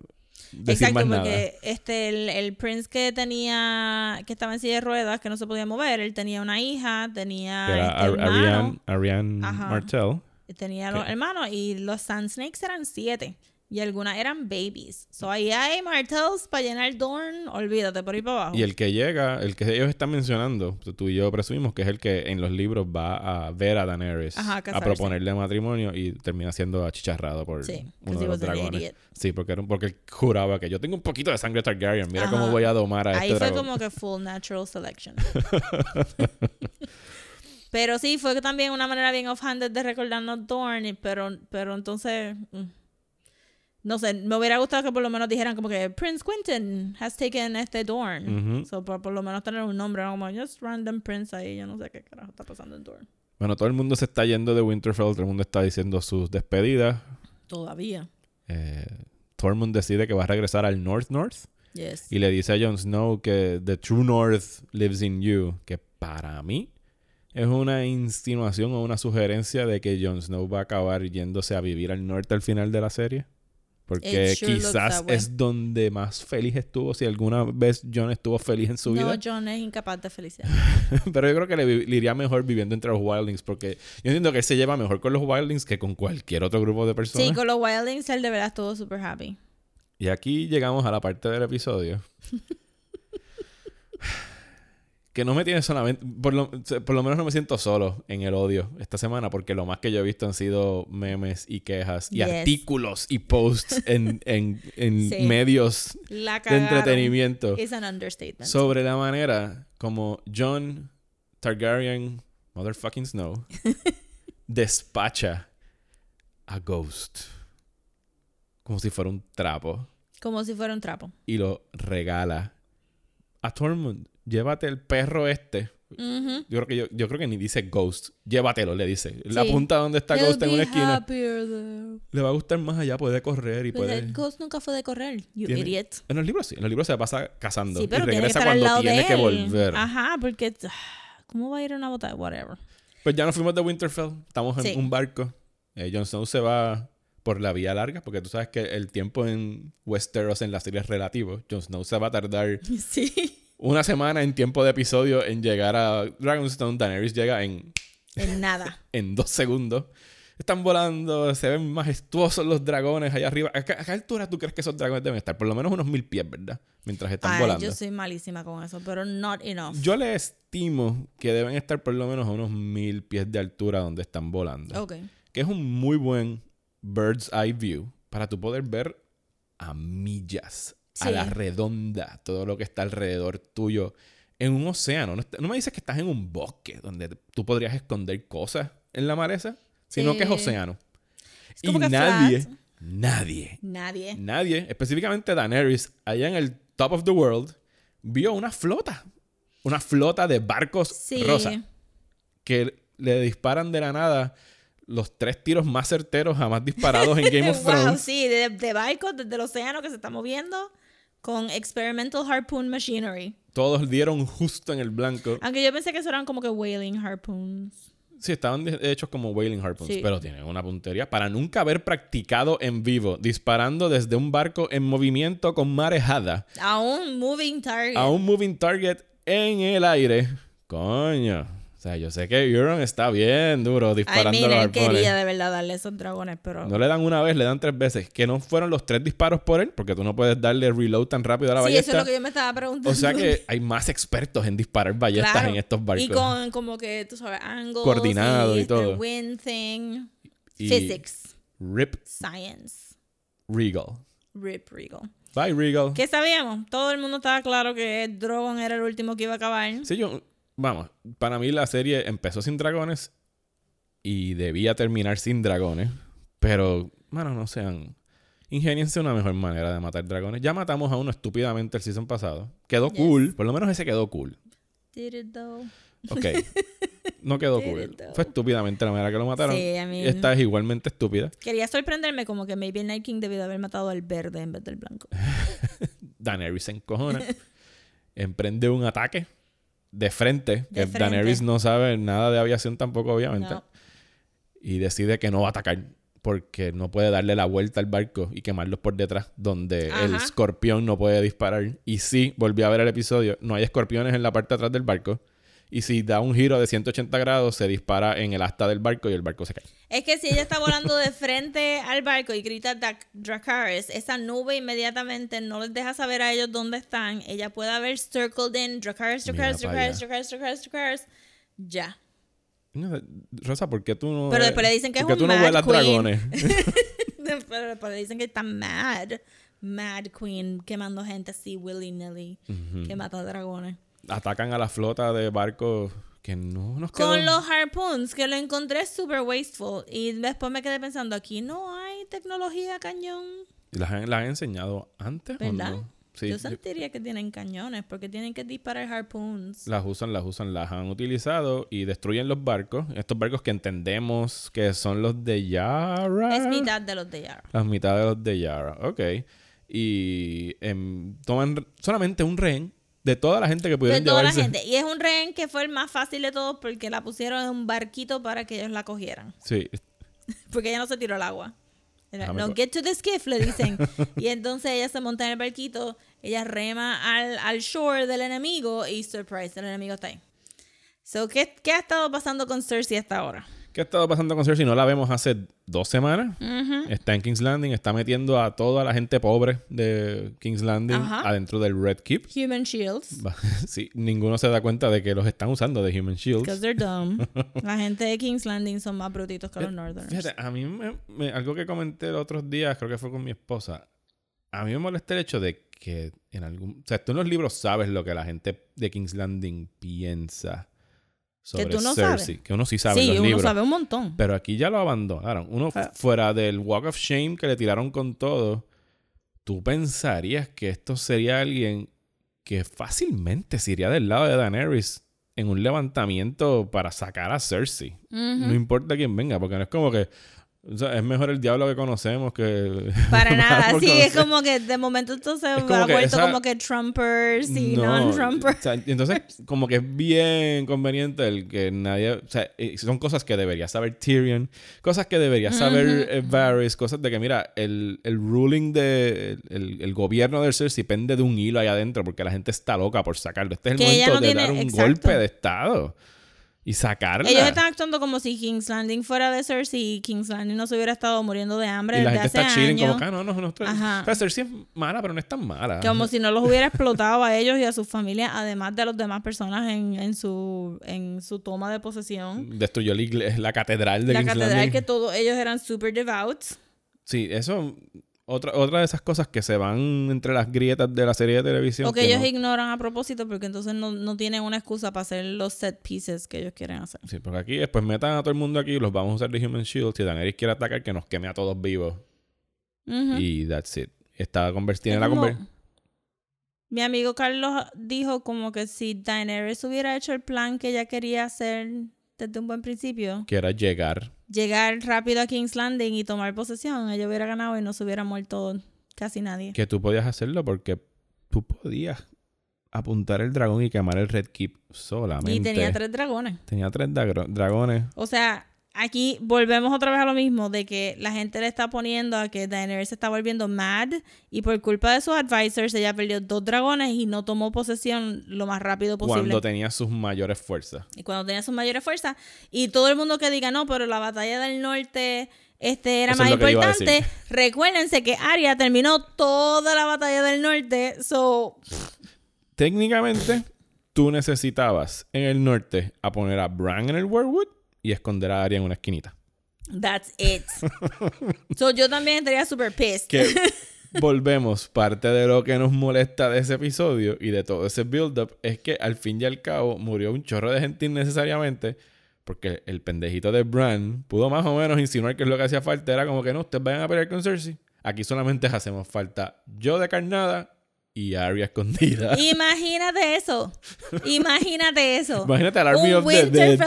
decir Exacto, más nada. porque este, el, el prince que tenía, que estaba en silla de ruedas, que no se podía mover, él tenía una hija, tenía era este, Ar- hermano. Ariane, Ariane Ajá. Martell. Tenía los hermanos y los Sand Snakes eran siete. Y algunas eran babies. So ahí hay Martells para llenar Dorn. Olvídate, por ahí para abajo. Y el que llega, el que ellos están mencionando, tú y yo presumimos que es el que en los libros va a ver a Daenerys Ajá, a proponerle matrimonio y termina siendo achicharrado por Sí, uno de los an dragones. Sí, porque, era, porque él juraba que yo tengo un poquito de sangre Targaryen, mira Ajá. cómo voy a domar a Ahí este fue como que full natural selection. <laughs> pero sí, fue también una manera bien offhanded de recordarnos Dorn. Pero, pero entonces. mm, No sé, me hubiera gustado que por lo menos dijeran como que Prince Quentin has taken este Dorn. Ujú. So, por, por lo menos tener un nombre, no como just random Prince ahí. Yo no sé qué carajo está pasando en Dorn. Bueno, todo el mundo se está yendo de Winterfell, todo el mundo está diciendo sus despedidas. Todavía. Eh, Tormund decide que va a regresar al North North Yes. y le dice a Jon Snow que The True North lives in you, que para mí es una insinuación o una sugerencia de que Jon Snow va a acabar yéndose a vivir al norte al final de la serie. Porque sure quizás es donde más feliz estuvo, si alguna vez Jon estuvo feliz en su no, vida. John es incapaz de felicidad. <laughs> Pero yo creo que le, iría mejor viviendo entre los Wildlings, porque yo entiendo que él se lleva mejor con los Wildlings que con cualquier otro grupo de personas. Sí, con los Wildlings él de verdad estuvo super happy. Y aquí llegamos a la parte del episodio. <laughs> que no me tiene solamente. Por lo, por lo menos no me siento solo en el odio esta semana, porque lo más que yo he visto han sido memes y quejas y Yes. artículos y posts <laughs> en, en, en Sí. medios La de entretenimiento un understatement. sobre la manera como John Targaryen, motherfucking Snow, <laughs> despacha a Ghost como si fuera un trapo Como si fuera un trapo. y lo regala a Tormund. Llévate el perro este. Yo creo que yo, yo creo que ni dice Ghost. Llévatelo, le dice. La punta donde está He'll Ghost en una esquina. Le va a gustar más allá, puede correr y Pues puede. el Ghost nunca fue de correr, you Tiene- idiot. En los libros sí. En los libros se pasa cazando. Sí, pero y regresa cuando tiene que volver. Ajá, porque ¿cómo va a ir a una bota? Whatever. Pues ya nos fuimos de Winterfell. Estamos en Sí. un barco. Eh, Jon Snow se va por la vía larga, porque tú sabes que el tiempo en Westeros en la serie es relativo. Jon Snow se va a tardar <laughs> Sí. Una semana en tiempo de episodio en llegar a Dragonstone. Daenerys llega en, En nada. <laughs> en dos segundos. están volando, se ven majestuosos los dragones allá arriba. ¿A qué, a qué altura tú crees que esos dragones deben estar? Por lo menos unos mil pies, ¿verdad? Mientras están Ay, volando. yo soy malísima con eso, pero not enough. Yo le estimo que deben estar por lo menos a unos mil pies de altura donde están volando. Ok. Que es un muy buen bird's eye view para tú poder ver a millas, a la redonda, todo lo que está alrededor tuyo en un océano. No, me dices que estás en un bosque donde tú podrías esconder cosas en la maleza, sino que es Sí. océano. Es y nadie, flat. nadie, Nadie. nadie, específicamente Daenerys, allá en el top of the world, vio una flota. Una flota de barcos Sí. rosa que le disparan de la nada los tres tiros más certeros jamás disparados en <laughs> Game of wow, Thrones. sí, de, de barcos desde el océano que se está moviendo con experimental harpoon machinery. Todos dieron justo en el blanco. Aunque yo pensé que eso eran como que whaling harpoons. Sí, estaban hechos como whaling harpoons, Sí. pero tienen una puntería para nunca haber practicado en vivo, disparando desde un barco en movimiento con marejada A un moving target. a un moving target en el aire. Coño. O sea, yo sé que Euron está bien duro Ay, disparando mira, los él quería de verdad darle esos dragones, pero... No le dan una vez, le dan tres veces. Que no fueron los tres disparos por él, porque tú no puedes darle reload tan rápido a la sí, ballesta. eso es lo que yo me estaba preguntando. O sea que <laughs> hay más expertos en disparar ballestas Claro. en estos barcos. Y con como que, tú sabes, angles. Coordinado y este todo. wind thing. Y- Physics. Rip Science. Regal. Rip Regal. Bye, Regal. ¿Qué sabíamos? Todo el mundo estaba claro que Drogon era el último que iba a acabar. Sí, yo, vamos, para mí la serie empezó sin dragones y debía terminar sin dragones. Pero, bueno, no sean. Ingeniense una mejor manera de matar dragones. Ya matamos a uno estúpidamente el season pasado. Quedó Yes. cool. Por lo menos ese quedó cool. Did it though? Ok. <laughs> No quedó cool. Fue estúpidamente la manera que lo mataron. Sí, I mean- Esta es igualmente estúpida. Quería sorprenderme como que maybe Night King debió de haber matado al verde en vez del blanco. <laughs> Daenerys se encojona. <laughs> emprende un ataque de frente. De que frente. Daenerys no sabe nada de aviación tampoco, obviamente. No. Y decide que no va a atacar. Porque no puede darle la vuelta al barco y quemarlos por detrás, donde el escorpión no puede disparar. Y sí, volví a ver el episodio, no hay escorpiones en la parte de atrás del barco. Y si da un giro de 180 grados, se dispara en el asta del barco y el barco se cae. Es que si ella está volando de frente al barco y grita Dracarys, esa nube inmediatamente no les deja saber a ellos dónde están. Ella puede haber circled in pa' Dracarys, allá. Dracarys, Dracarys, Dracarys. Ya. Rosa, ¿por qué tú no. Pero después le dicen que es ¿por qué un tú no mad dragones? <laughs> <laughs> Pero después dicen que está mad. Mad Queen quemando gente así willy-nilly que mata dragones. Atacan a la flota de barcos que no nos quedó. Con los harpoons, que lo encontré super wasteful. Y después me quedé pensando, aquí no hay tecnología cañón. ¿Las han, las han enseñado antes? o ¿Verdad? no? Sí, yo yo- sentiría que tienen cañones porque tienen que disparar harpoons. las usan, las usan, las han utilizado y destruyen los barcos. Estos barcos que entendemos que son los de Yara. Es mitad de los de Yara. Las mitad de los de Yara, ok. Y em, toman solamente un rehén de toda la gente que De pudieron toda la llevarse. gente. Y es un rehén que fue el más fácil de todos porque la pusieron en un barquito para que ellos la cogieran. <laughs> Sí, Porque ella no se tiró al agua. Era, no, get to the skiff, le dicen. <laughs> y entonces ella se monta en el barquito, ella rema al, al shore del enemigo y surprise, el enemigo está ahí. So, ¿qué, ¿Qué ha estado pasando con Cersei hasta ahora? ¿Qué ha estado pasando con Cersei? No la vemos hace dos semanas. Está en King's Landing, está metiendo a toda la gente pobre de King's Landing Ajá. adentro del Red Keep. Human Shields. <laughs> Sí, ninguno se da cuenta de que los están usando de Human Shields. Because they're dumb. <laughs> La gente de King's Landing son más brutitos que los Northerners. Eh, Fíjate, a mí me, me- algo que comenté los otros días, creo que fue con mi esposa. A mí me molesta el hecho de que en algún. O sea, tú en los libros sabes lo que la gente de King's Landing piensa sobre tú no Cersei. sabes. Que uno sí sabe sí, los uno libros. sabe un montón. Pero aquí ya lo abandonaron. Uno Ah. fuera del Walk of Shame que le tiraron con todo. Tú pensarías que esto sería alguien que fácilmente se iría del lado de Daenerys en un levantamiento para sacar a Cersei. No importa quién venga, porque no es como que. O sea, es mejor el diablo que conocemos que. Para <laughs> nada. Sí, es conocer. como que de momento entonces Es ha vuelto esa- como que Trumpers y No, non-Trumpers. o sea, entonces, como que es bien conveniente el que nadie. O sea, son cosas que debería saber Tyrion, cosas que debería saber eh, Varys, cosas de que, mira, el, el ruling de. El, el gobierno del Cersei pende de un hilo ahí adentro porque la gente está loca por sacarlo. Este es el Que momento no de tiene- dar un exacto. golpe de Estado. Y sacarla. Ellos están actuando como si King's Landing fuera de Cersei y King's Landing no se hubiera estado muriendo de hambre y la desde gente hace está chilling años. como que, "Ah, no, no, no. estoy-". Ajá. O sea, Cersei es mala, pero no es tan mala. Como <laughs> si no los hubiera explotado a ellos y a sus familias, además de los demás personas en, en su en su toma de posesión. Destruyó la, igle- la catedral de La King's catedral Landing. que todos ellos eran super devout. Sí, eso... Otra, otra de esas cosas que se van entre las grietas de la serie de televisión. O que que ellos no- ignoran a propósito porque entonces no, no tienen una excusa para hacer los set pieces que ellos quieren hacer. Sí, porque aquí después metan a todo el mundo aquí, los vamos a usar de Human Shield. Si Daenerys quiere atacar, que nos queme a todos vivos. Y that's it. Está conver- tiene Es la como- conver- Mi amigo Carlos dijo como que si Daenerys hubiera hecho el plan que ella quería hacer desde un buen principio, que era llegar. llegar rápido a King's Landing y tomar posesión, ella hubiera ganado y no se hubiera muerto casi nadie. Que tú podías hacerlo porque tú podías apuntar el dragón y quemar el Red Keep solamente. Y tenía tres dragones. Tenía tres dragones. O sea, aquí volvemos otra vez a lo mismo, de que la gente le está poniendo a que Daenerys se está volviendo mad y por culpa de sus advisors ella perdió dos dragones y no tomó posesión lo más rápido posible. Cuando tenía sus mayores fuerzas. y cuando tenía sus mayores fuerzas. Y todo el mundo que diga, no, pero la batalla del norte este, era Eso más es importante. Recuérdense que Arya terminó toda la batalla del norte. So, Técnicamente, tú necesitabas en el norte a poner a Bran en el Warwood y esconder a Arya en una esquinita. that's it. <laughs> so, yo también estaría super pissed. Que <laughs> volvemos, parte de lo que nos molesta de ese episodio y de todo ese build-up es que al fin y al cabo murió un chorro de gente innecesariamente porque el pendejito de Bran pudo más o menos insinuar que es lo que hacía falta. Era como que no, ustedes vayan a pelear con Cersei. Aquí solamente hacemos falta yo de carnada y Arya <laughs> escondida. Imagínate eso. Imagínate eso. Imagínate al Army of the Dead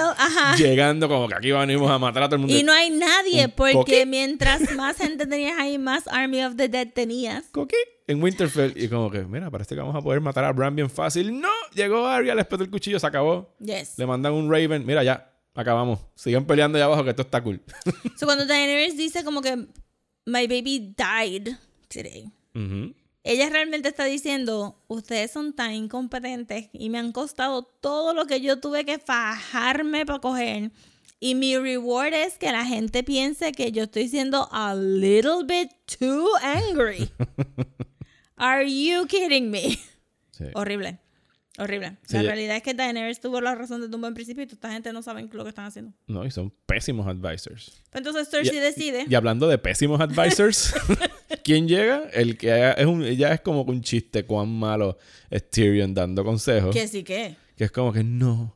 llegando como que aquí venimos a matar a todo el mundo. Y no hay nadie, ¿Un porque mientras más gente tenías ahí, más Army of the Dead tenías. Coqui en Winterfell y como que, mira, parece que vamos a poder matar a Bran bien fácil. No, llegó Arya, le explotó el cuchillo, se acabó. Yes. Le mandan un Raven. Mira, ya, acabamos. Sigan peleando allá abajo que esto está cool. So, cuando Daenerys dice como que my baby died today. Ella realmente está diciendo, ustedes son tan incompetentes y me han costado todo lo que yo tuve que fajarme para coger. Y mi reward es que la gente piense que yo estoy siendo a little bit too angry. <laughs> Are you kidding me? Sí. Horrible. Horrible. Sí, la ya- realidad es que Daenerys tuvo la razón desde un buen principio y toda esta gente no saben lo que están haciendo. No, y son pésimos advisors. Pero entonces Cersei Y- decide. Y hablando de pésimos advisors, <laughs> ¿quién llega? El que es un, ya es como un chiste cuán malo es Tyrion dando consejos. Que sí que. Que es como que no.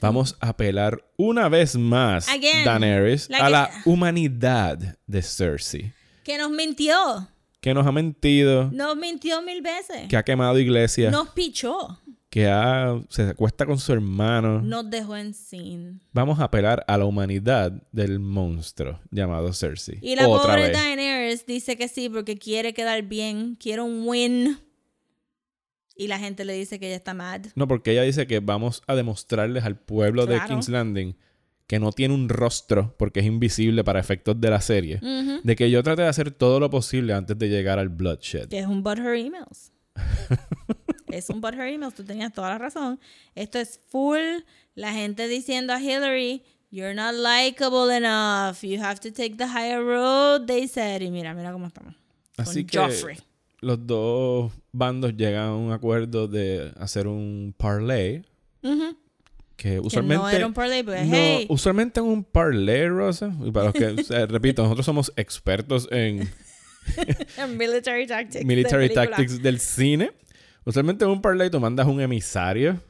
Vamos a apelar una vez más, Again. Daenerys, Like a la it- humanidad de Cersei. Que nos mintió. Que nos ha mentido, Nos mintió mil veces. que ha quemado iglesias, Nos pichó. Que ha, se acuesta con su hermano. Nos dejó en sin. Vamos a apelar a la humanidad del monstruo llamado Cersei. Y la Otra pobre vez. Daenerys dice que sí porque quiere quedar bien, quiere un win. Y la gente le dice que ella está mad. No, porque ella dice que vamos a demostrarles al pueblo de. King's Landing que no tiene un rostro porque es invisible para efectos de la serie. De que yo trate de hacer todo lo posible antes de llegar al bloodshed. Que es un Butthurt Emails. <laughs> es un Butthurt Emails, tú tenías toda la razón. Esto es full la gente diciendo a Hillary, you're not likable enough, you have to take the higher road, they said. Y mira, mira cómo estamos. Así Con que Joffrey. los dos bandos llegan a un acuerdo de hacer un parlay que Que usualmente no era un parlay, porque No, hey, usualmente en un parlay, Rosa, y para los que, o sea, <laughs> repito, nosotros somos expertos en <laughs> military tactics. military tactics del cine. Usualmente en un parlay tú mandas un emisario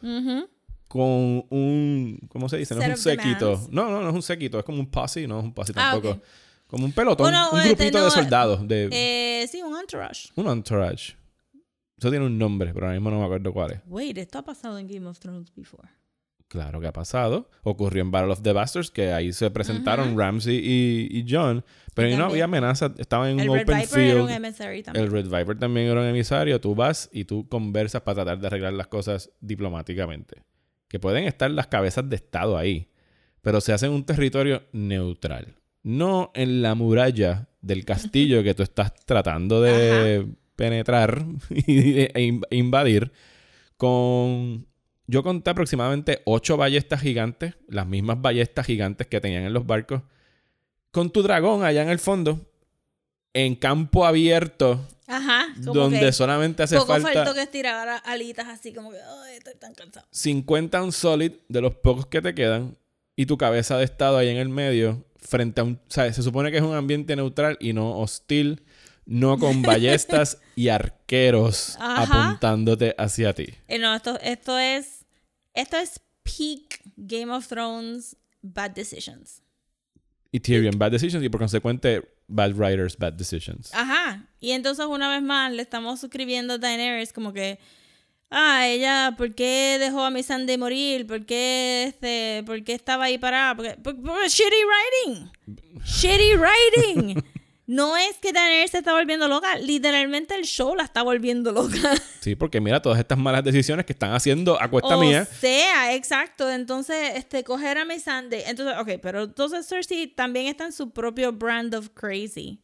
con un, ¿cómo se dice? No Set es un séquito. No, no, no es un séquito, es como un posse, no es un posse Ah, tampoco. Como un pelotón, Bueno, un este, grupito no, de soldados, de Eh, sí, un entourage. un entourage. Eso tiene un nombre, pero ahora mismo no me acuerdo cuál es. Wait, esto ha pasado en Game of Thrones before. Claro que ha pasado. Ocurrió en Battle of the Bastards, que ahí se presentaron Ramsey y, y John. Pero no había amenaza, estaban en El un Red open Viper era un field. también. El Red Viper también era un emisario. Tú vas y tú conversas para tratar de arreglar las cosas diplomáticamente. Que pueden estar las cabezas de Estado ahí, pero se hace en un territorio neutral. No en la muralla del <laughs> castillo que tú estás tratando de penetrar <laughs> e in- invadir con Yo conté aproximadamente ocho ballestas gigantes, las mismas ballestas gigantes que tenían en los barcos, con tu dragón allá en el fondo, en campo abierto, Ajá. Como donde que solamente hace poco falta faltó que estirara alitas así como que, ay, estoy tan cansado. 50 un solid de los pocos que te quedan y tu cabeza de estado ahí en el medio frente a un, ¿sabes? Se supone que es un ambiente neutral y no hostil, no con <laughs> ballestas y arqueros Ajá. apuntándote hacia ti. Eh, no, esto, esto es. Esto es peak Game of Thrones bad decisions. Y Tyrion, bad decisions y por consecuente, bad writers, bad decisions. Ajá. Y entonces una vez más le estamos suscribiendo a Daenerys como que. Ah, ella, ¿por qué dejó a mi Sandy morir? ¿Por qué, este, ¿Por qué estaba ahí parada? Porque, por- por- shitty writing. <laughs> Shitty writing. No es que Daenerys se está volviendo loca. Literalmente el show la está volviendo loca. <laughs> Sí, porque mira todas estas malas decisiones que están haciendo a cuesta o mía. sea, exacto. Entonces, este, coger a Miss Sunday. Entonces, ok, pero entonces Cersei también está en su propio brand of crazy.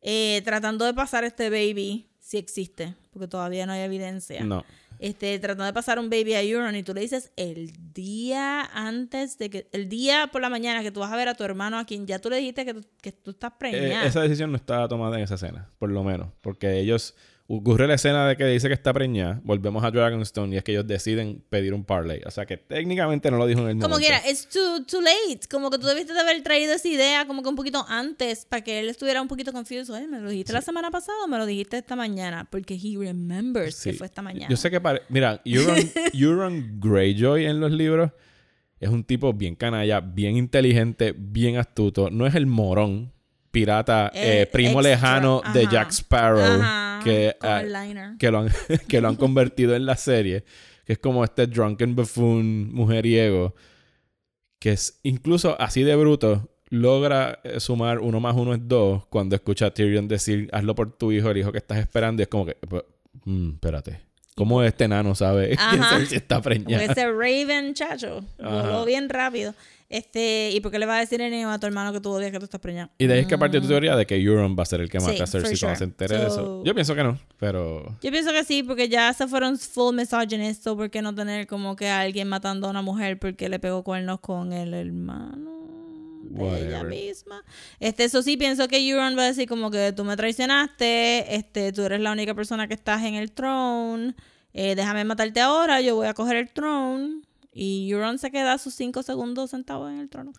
Eh, tratando de pasar este baby, si existe, porque todavía no hay evidencia. No. Este, tratando de pasar un baby a Euron y tú le dices el día antes de que, el día por la mañana que tú vas a ver a tu hermano a quien ya tú le dijiste que tú, que tú estás Eh, preñada. esa decisión no estaba tomada en esa escena, por lo menos. Porque ellos. Ocurre la escena de que dice que está preñada. Volvemos a Dragonstone y es que ellos deciden pedir un parlay. O sea que técnicamente no lo dijo en el momento. Como quiera, it's too, too late. Como que tú debiste de haber traído esa idea como que un poquito antes para que él estuviera un poquito confuso. ¿me lo dijiste la semana pasada o me lo dijiste esta mañana? Porque he remembers Sí. que fue esta mañana. Yo sé que pare- Mira, Euron, <laughs> Euron Greyjoy en los libros es un tipo bien canalla, bien inteligente, bien astuto. No es el morón pirata eh, Eh, primo extra, lejano de. Jack Sparrow Ajá, que, ah, que, lo han, <laughs> que lo han convertido en la serie. Que es como este drunken buffoon mujeriego. Que es incluso así de bruto. Logra eh, sumar uno más uno es dos cuando escucha a Tyrion decir hazlo por tu hijo, el hijo que estás esperando. Y es como que, "Pero, mm, espérate. ¿Cómo este nano sabe <laughs> sabe <laughs> si está preñada? ese Raven, chacho, voló bien rápido. Este, ¿y por qué le va a decir el niño a tu hermano que tú odias que tú estás preñada? Y de ahí es que parte tu teoría de que Euron va a ser el que Sí, mata a Cersei for cuando sure. se entere de eso. So- Yo pienso que no, pero... Yo pienso que sí, porque ya se fueron full misogynist, so ¿por qué no tener como que a alguien matando a una mujer porque le pegó cuernos con el hermano de ella Whatever. misma? Este, eso sí, pienso que Euron va a decir como que tú me traicionaste, este, tú eres la única persona que estás en el throne, eh, déjame matarte ahora, yo voy a coger el throne. Y Euron se queda sus cinco segundos sentado en el trono.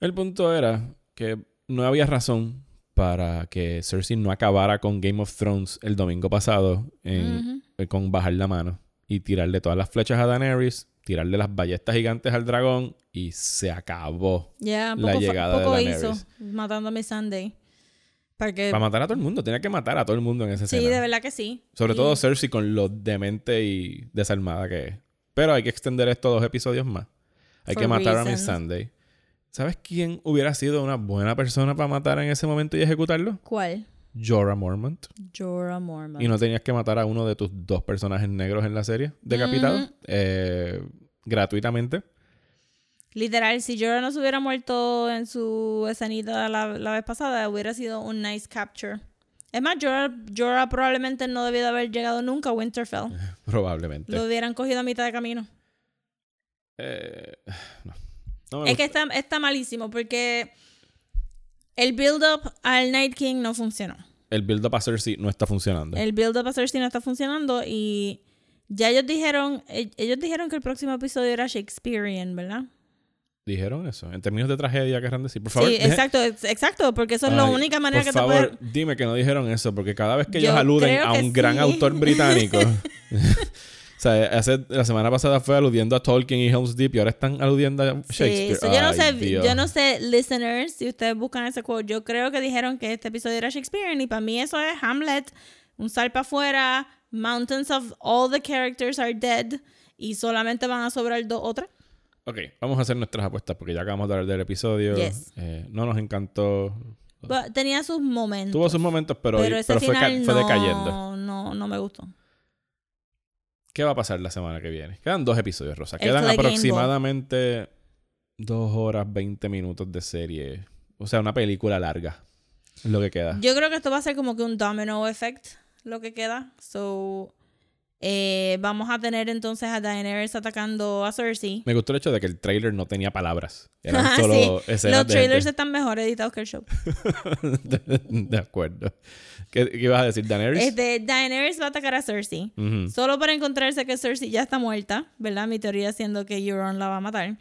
El punto era que no había razón para que Cersei no acabara con Game of Thrones el domingo pasado en- eh, con bajar la mano y tirarle todas las flechas a Daenerys, tirarle las ballestas gigantes al dragón y se acabó. Ya, La poco, llegada de Daenerys. hizo matando a mi Sunday. Para matar a todo el mundo, tenía que matar a todo el mundo en Sí, escena. de verdad que sí. Sobre Y- todo Cersei con lo demente y desarmada que es. Pero hay que extender esto a dos episodios más. Hay For que matar a Miss. Sunday. ¿Sabes quién hubiera sido una buena persona para matar en ese momento y ejecutarlo? ¿Cuál? Jorah Mormont. Jorah Mormont. Y no tenías que matar a uno de tus dos personajes negros en la serie, decapitado, Mm. eh, gratuitamente. Literal, si Jorah no se hubiera muerto en su escenita la, la vez pasada, hubiera sido un nice capture. Es más, Jorah, Jorah probablemente no debió de haber llegado nunca a Winterfell. <laughs> Probablemente. Lo hubieran cogido a mitad de camino. Eh, no. Es que está, está malísimo porque el build-up al Night King no funcionó. El build-up a Cersei no está funcionando. El build-up a Cersei no está funcionando y ya ellos dijeron, e- ellos dijeron que el próximo episodio era Shakespearean, ¿verdad? Dijeron eso. En términos de tragedia, querrán decir. Por favor, sí, deje- exacto, ex- exacto, porque eso es la única manera por que favor, te puedes... dime que no dijeron eso, porque cada vez que Yo ellos aluden a un gran sí. autor <laughs> británico. <laughs> o sea, hace, la semana pasada fue aludiendo a Tolkien y Helm's Deep y ahora están aludiendo a Sí, Shakespeare. so yo no Ay, sé, Dios. yo no sé, listeners, si ustedes buscan ese quote, yo creo que dijeron que este episodio era Shakespearean y para mí eso es Hamlet, un sal para afuera, mountains of all the characters are dead y solamente van a sobrar dos o tres. Ok, vamos a hacer nuestras apuestas porque ya acabamos de hablar del episodio. Yes. Eh, no nos encantó. But tenía sus momentos. Tuvo sus momentos, pero, pero ese pero fue, final fue no, decayendo. no, no me gustó. ¿Qué va a pasar la semana que viene? Quedan dos episodios, Rosa. Quedan aproximadamente dos horas, 20 minutos de serie. O sea, una película larga. Es lo que queda. Yo creo que esto va a ser como que un domino effect lo que queda. So, Eh, vamos a tener entonces a Daenerys atacando a Cersei. Me gustó el hecho de que el trailer no tenía palabras. Eran <laughs> Ah, solo sí. Los trailers gente. están mejor editados que el show. de, <laughs> de acuerdo. ¿Qué, qué ibas a decir, Daenerys? Este, Daenerys va a atacar a Cersei. Solo para encontrarse que Cersei ya está muerta, ¿verdad? Mi teoría siendo que Euron la va a matar.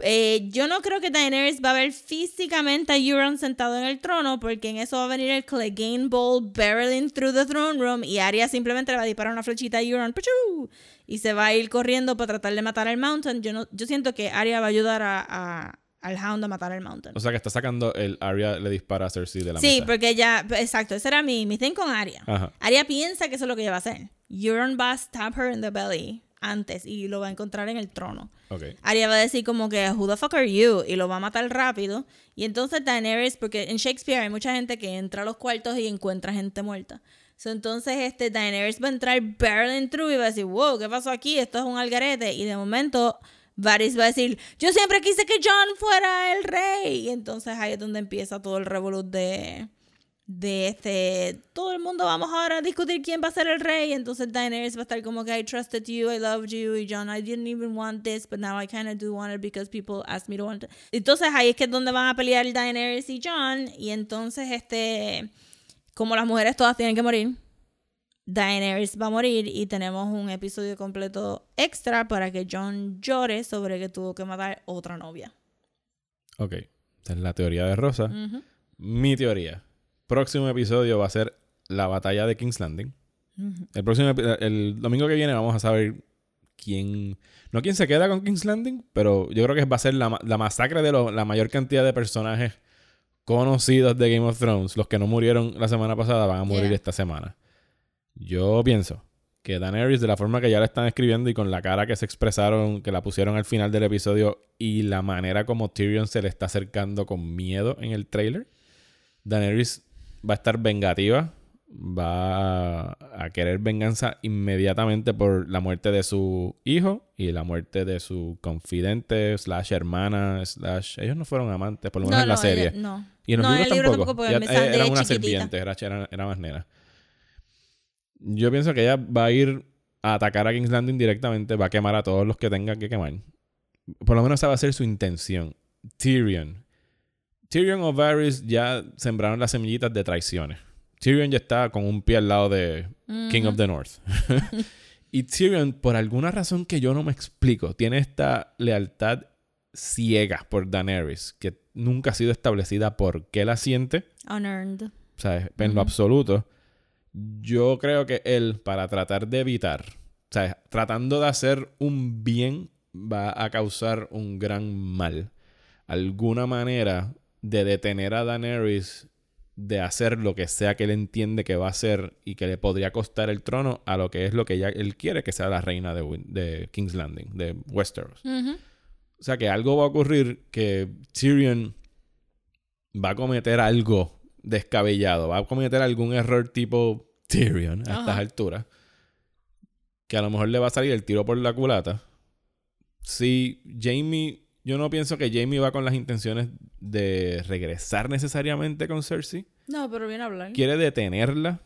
Eh, yo no creo que Daenerys va a ver físicamente a Euron sentado en el trono, porque en eso va a venir el Clegane Bowl barreling through the throne room y Arya simplemente le va a disparar una flechita a Euron ¡pichu! y se va a ir corriendo para tratar de matar al Mountain. Yo, no, yo siento que Arya va a ayudar a, a- al Hound a matar al Mountain. O sea que está sacando el Arya le dispara a Cersei de la Sí, mesa. porque ella, exacto, ese era mi, mi thing con Arya. Ajá. Arya piensa que eso es lo que ella va a hacer. Euron va a stab her in the belly antes y lo va a encontrar en el trono. Ok. Arya va a decir como que, who the fuck are you? Y lo va a matar rápido. Y entonces Daenerys, porque en Shakespeare hay mucha gente que entra a los cuartos y encuentra gente muerta. So, entonces este Daenerys va a entrar barreling through y va a decir, wow, ¿qué pasó aquí? Esto es un algarete. Y de momento Varys va a decir, yo siempre quise que John fuera el rey. Y entonces ahí es donde empieza todo el revolut de de este todo el mundo vamos ahora a discutir quién va a ser el rey entonces Daenerys va a estar como que I trusted you I loved you y John I didn't even want this but now I kind of do want it because people asked me to want it entonces ahí es que es donde van a pelear Daenerys y John y entonces este como las mujeres todas tienen que morir Daenerys va a morir y tenemos un episodio completo extra para que John llore sobre que tuvo que matar otra novia Ok. Esa es la teoría de Rosa. Mi teoría. Próximo episodio va a ser la batalla de King's Landing. El próximo el domingo que viene vamos a saber quién no quién se queda con King's Landing, pero yo creo que va a ser la, la masacre de lo- la mayor cantidad de personajes conocidos de Game of Thrones. Los que no murieron la semana pasada van a morir Yeah. esta semana. Yo pienso que Daenerys, de la forma que ya la están escribiendo y con la cara que se expresaron, que la pusieron al final del episodio y la manera como Tyrion se le está acercando con miedo en el trailer, Daenerys va a estar vengativa, va a querer venganza inmediatamente por la muerte de su hijo y la muerte de su confidente, slash hermana, slash... Ellos no fueron amantes, por lo menos en la ella- serie. no Y en los No, libros en el libro tampoco. tampoco, era una chiquitita. serpiente, era, era, era más nena. Yo pienso que ella va a ir a atacar a King's Landing directamente, va a quemar a todos los que tenga que quemar. Por lo menos esa va a ser su intención. Tyrion. Tyrion o Varys ya sembraron las semillitas de traiciones. Tyrion ya está con un pie al lado de King of the North. <laughs> y Tyrion, por alguna razón que yo no me explico, tiene esta lealtad ciega por Daenerys, que nunca ha sido establecida por qué la siente. unearned O sea, en lo absoluto. Yo creo que él, para tratar de evitar, o sea, tratando de hacer un bien, va a causar un gran mal. Alguna manera de detener a Daenerys de hacer lo que sea que él entiende que va a hacer y que le podría costar el trono a lo que es lo que ella, él quiere que sea la reina de, de King's Landing, de Westeros. O sea que algo va a ocurrir que Tyrion va a cometer algo descabellado, va a cometer algún error tipo Tyrion a estas alturas, que a lo mejor le va a salir el tiro por la culata. Si Jamie, yo no pienso que Jamie va con las intenciones de regresar necesariamente con Cersei, No, pero viene a hablar. quiere detenerla,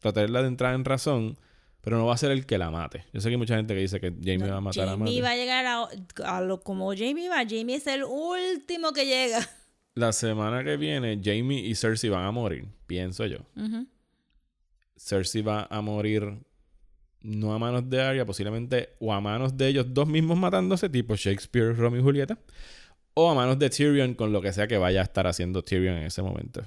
tratarla de entrar en razón, pero no va a ser el que la mate. Yo sé que hay mucha gente que dice que Jamie va a matar a Jamie Mate. va a llegar a, a lo como Jamie va. Jamie es el último que llega. La semana que viene, Jamie y Cersei van a morir, pienso yo. Ujú. Cersei va a morir no a manos de Arya, posiblemente o a manos de ellos dos mismos matándose, tipo Shakespeare, Romeo y Julieta, o a manos de Tyrion con lo que sea que vaya a estar haciendo Tyrion en ese momento.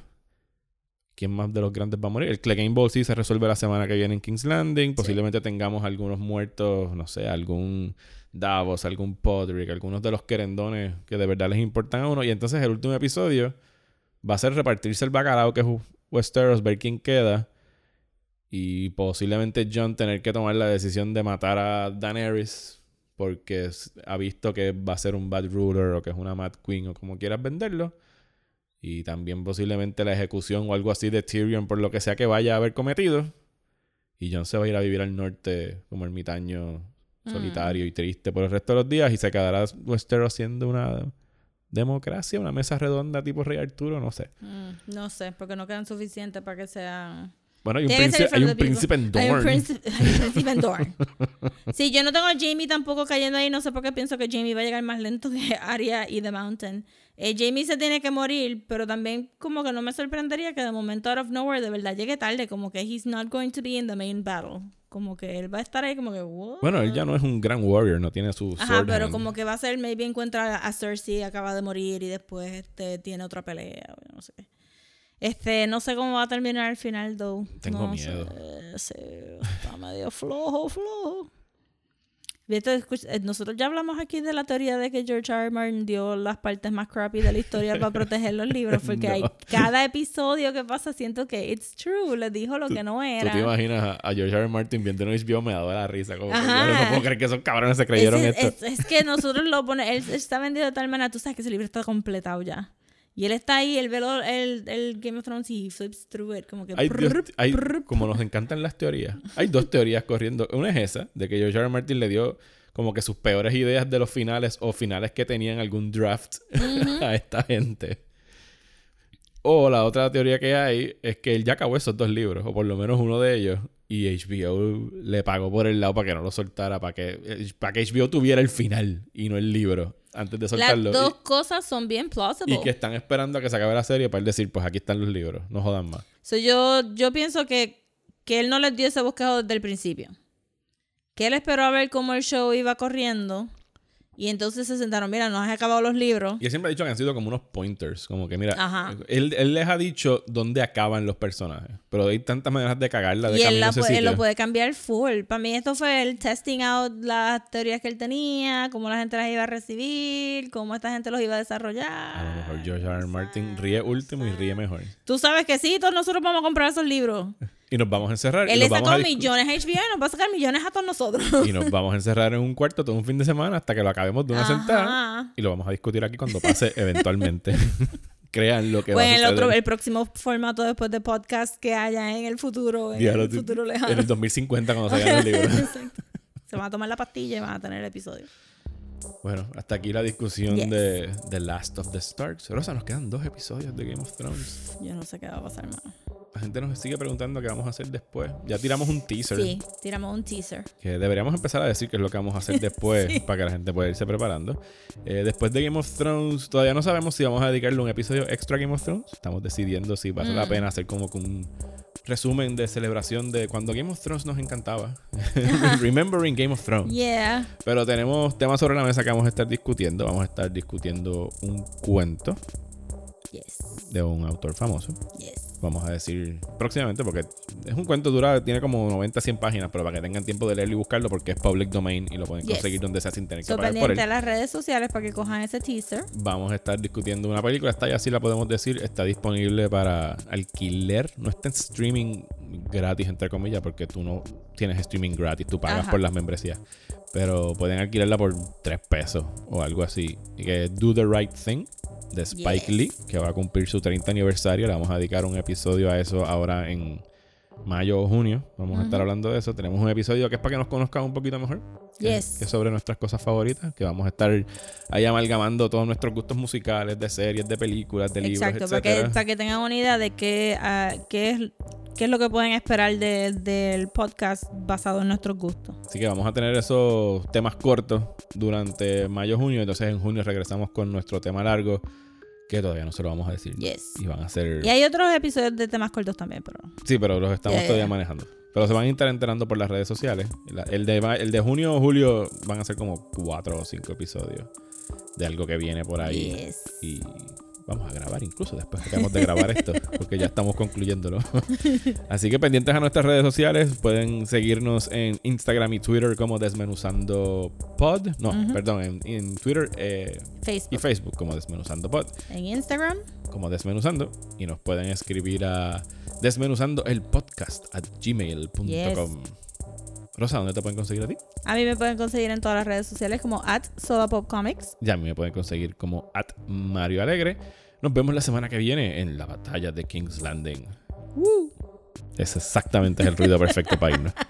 ¿Quién más de los grandes va a morir? El Clegane Bowl sí se resuelve la semana que viene en King's Landing. Posiblemente tengamos algunos muertos, no sé, algún Davos, algún Podrick, algunos de los querendones que de verdad les importan a uno. Y entonces el último episodio va a ser repartirse el bacalao que es Westeros, ver quién queda. Y posiblemente John tener que tomar la decisión de matar a Daenerys porque ha visto que va a ser un bad ruler o que es una mad queen o como quieras venderlo. Y también posiblemente la ejecución o algo así de Tyrion por lo que sea que vaya a haber cometido. Y John se va a ir a vivir al norte como ermitaño solitario y triste por el resto de los días y se quedará Westeros siendo una democracia, una mesa redonda tipo Rey Arturo, no sé. Mm, no sé, porque no quedan suficientes para que sean Bueno, hay un, príncipe, hay un príncipe en people. Hay un Dorne. príncipe, <laughs> hay un príncipe en Dorne. <laughs> Sí, yo no tengo a Jamie tampoco cayendo ahí. No sé por qué pienso que Jamie va a llegar más lento que Arya y The Mountain. Eh, Jamie se tiene que morir, pero también como que no me sorprendería que de momento out of nowhere de verdad llegue tarde. Como que he's not going to be in the main battle. Como que él va a estar ahí como que, what? Bueno, él ya no es un gran warrior, no tiene su Ajá, sword pero hand. como que va a ser, maybe encuentra a Cersei, acaba de morir y después este, tiene otra pelea, no sé. Este, no sé cómo va a terminar al final, though. Tengo No miedo. sé, sí, está medio flojo, flojo. Eh, Nosotros ya hablamos aquí de la teoría de que George R. R. Martin dio las partes más crappy de la historia para <laughs> proteger los libros, porque hay cada episodio que pasa siento que it's true, le dijo lo que no Tú era. te imaginas a, George R. R. Martin viendo en HBO, me daba la risa. Como Ajá. yo no puedo creer que esos cabrones se creyeron esto. Es, es que nosotros lo ponemos, él está vendido de tal manera, tú sabes que ese libro está completado ya. Y él está ahí, él ve lo- el, el Game of Thrones y flips through it, como que... Hay, dos- como nos encantan las teorías, hay dos teorías corriendo. Una es esa, de que George R. R. Martin le dio como que sus peores ideas de los finales o finales que tenían algún draft <laughs> a esta gente. O la otra teoría que hay es que él ya acabó esos dos libros, o por lo menos uno de ellos, y HBO le pagó por el lado para que no lo soltara, para que, eh, para que HBO tuviera el final y no el libro antes de Las soltarlo. dos Y- cosas son bien plausible. y que están esperando a que se acabe la serie para él decir, pues aquí están los libros, no jodan más. So, yo, yo pienso que, que él no les dio ese bosquejo desde el principio. Que él esperó a ver cómo el show iba corriendo. Y entonces se sentaron, mira, nos has acabado los libros. Y él siempre ha dicho que han sido como unos pointers. Como que, mira, Ajá. él, él les ha dicho dónde acaban los personajes. Pero hay tantas maneras de cagarla, de Y él, la ese él lo puede cambiar full. Para mí esto fue el testing out las teorías que él tenía, cómo la gente las iba a recibir, cómo esta gente los iba a desarrollar. A lo mejor George R. R. Martin ríe último y ríe mejor. Tú sabes que sí, todos nosotros vamos a comprar esos libros. Y nos vamos a encerrar. y Él nos le vamos sacó a discu- millones a HBO y nos va a sacar millones a todos nosotros. <laughs> Y nos vamos a encerrar en un cuarto todo un fin de semana hasta que lo acabemos de una Ajá. sentada. Y lo vamos a discutir aquí cuando pase <laughs> eventualmente. <laughs> Crean lo que va a en el suceder. otro, el próximo formato después de podcast que haya en el futuro, en Diablo, el tú- futuro En lejano. el 2050 cuando salgan los libros. Exacto. Se van a tomar la pastilla y van a tener el episodio. Bueno, hasta aquí la discusión Yes. de The Last of the Starks. Rosa, nos quedan dos episodios de Game of Thrones. Yo no sé qué va a pasar más. La gente nos sigue preguntando qué vamos a hacer después. Ya tiramos un teaser. Sí, tiramos un teaser. Que deberíamos empezar a decir qué es lo que vamos a hacer <laughs> después para que la gente pueda irse preparando. Eh, después de Game of Thrones, todavía no sabemos si vamos a dedicarle un episodio extra a Game of Thrones. Estamos decidiendo si vale Mm. la pena hacer como un resumen de celebración de cuando Game of Thrones nos encantaba. <laughs> Remembering Game of Thrones. Yeah. Pero tenemos temas sobre la mesa que vamos a estar discutiendo. Vamos a estar discutiendo un cuento Yes. de un autor famoso. Yes. Vamos a decir próximamente, porque es un cuento dura, tiene como 90, 100 páginas, pero para que tengan tiempo de leerlo y buscarlo, porque es public domain y lo pueden Yes. conseguir donde sea sin tener que pagar por él. las redes sociales para que cojan ese teaser. Vamos a estar discutiendo una película, está ya así la podemos decir, está disponible para alquiler, no está en streaming gratis, entre comillas, porque tú no tienes streaming gratis, tú pagas Ajá. por las membresías. Pero pueden alquilarla por 3 pesos o algo así. Y que es Do the Right Thing de Spike Yes. Lee, que va a cumplir su 30 aniversario. Le vamos a dedicar un episodio a eso ahora en mayo o junio. Vamos a estar hablando de eso. Tenemos un episodio que es para que nos conozcan un poquito mejor. Yes. Que es sobre nuestras cosas favoritas. Que vamos a estar ahí amalgamando todos nuestros gustos musicales, de series, de películas, de libros, Exacto, para que, etcétera. para que tengan una idea de qué, ah, qué, es, qué es lo que pueden esperar de- del podcast basado en nuestros gustos. Así que vamos a tener esos temas cortos durante mayo junio. Entonces en junio regresamos con nuestro tema largo. Que todavía no se lo vamos a decir. Yes. Y van a ser. Y hay otros episodios de temas cortos también, pero... Sí, pero los estamos todavía manejando. Pero se van a estar enterando por las redes sociales. El de, el de junio o julio van a ser como cuatro o cinco episodios de algo que viene por ahí. Yes. Y vamos a grabar incluso después que acabamos de grabar esto, porque ya estamos concluyéndolo. <laughs> Así que pendientes a nuestras redes sociales, pueden seguirnos en Instagram y Twitter como Desmenuzando Pod. No, perdón, en, en Twitter eh, y Facebook. Como Desmenuzando Pod En Instagram. como Desmenuzando y nos pueden escribir a desmenuzando el podcast at gmail.com. Rosa, ¿dónde te pueden conseguir a ti? A mí me pueden conseguir en todas las redes sociales como at Comics. Ya a mí me pueden conseguir como at Mario Alegre. Nos vemos la semana que viene en la batalla de King's Landing. Ese exactamente es el ruido perfecto para irnos. <laughs>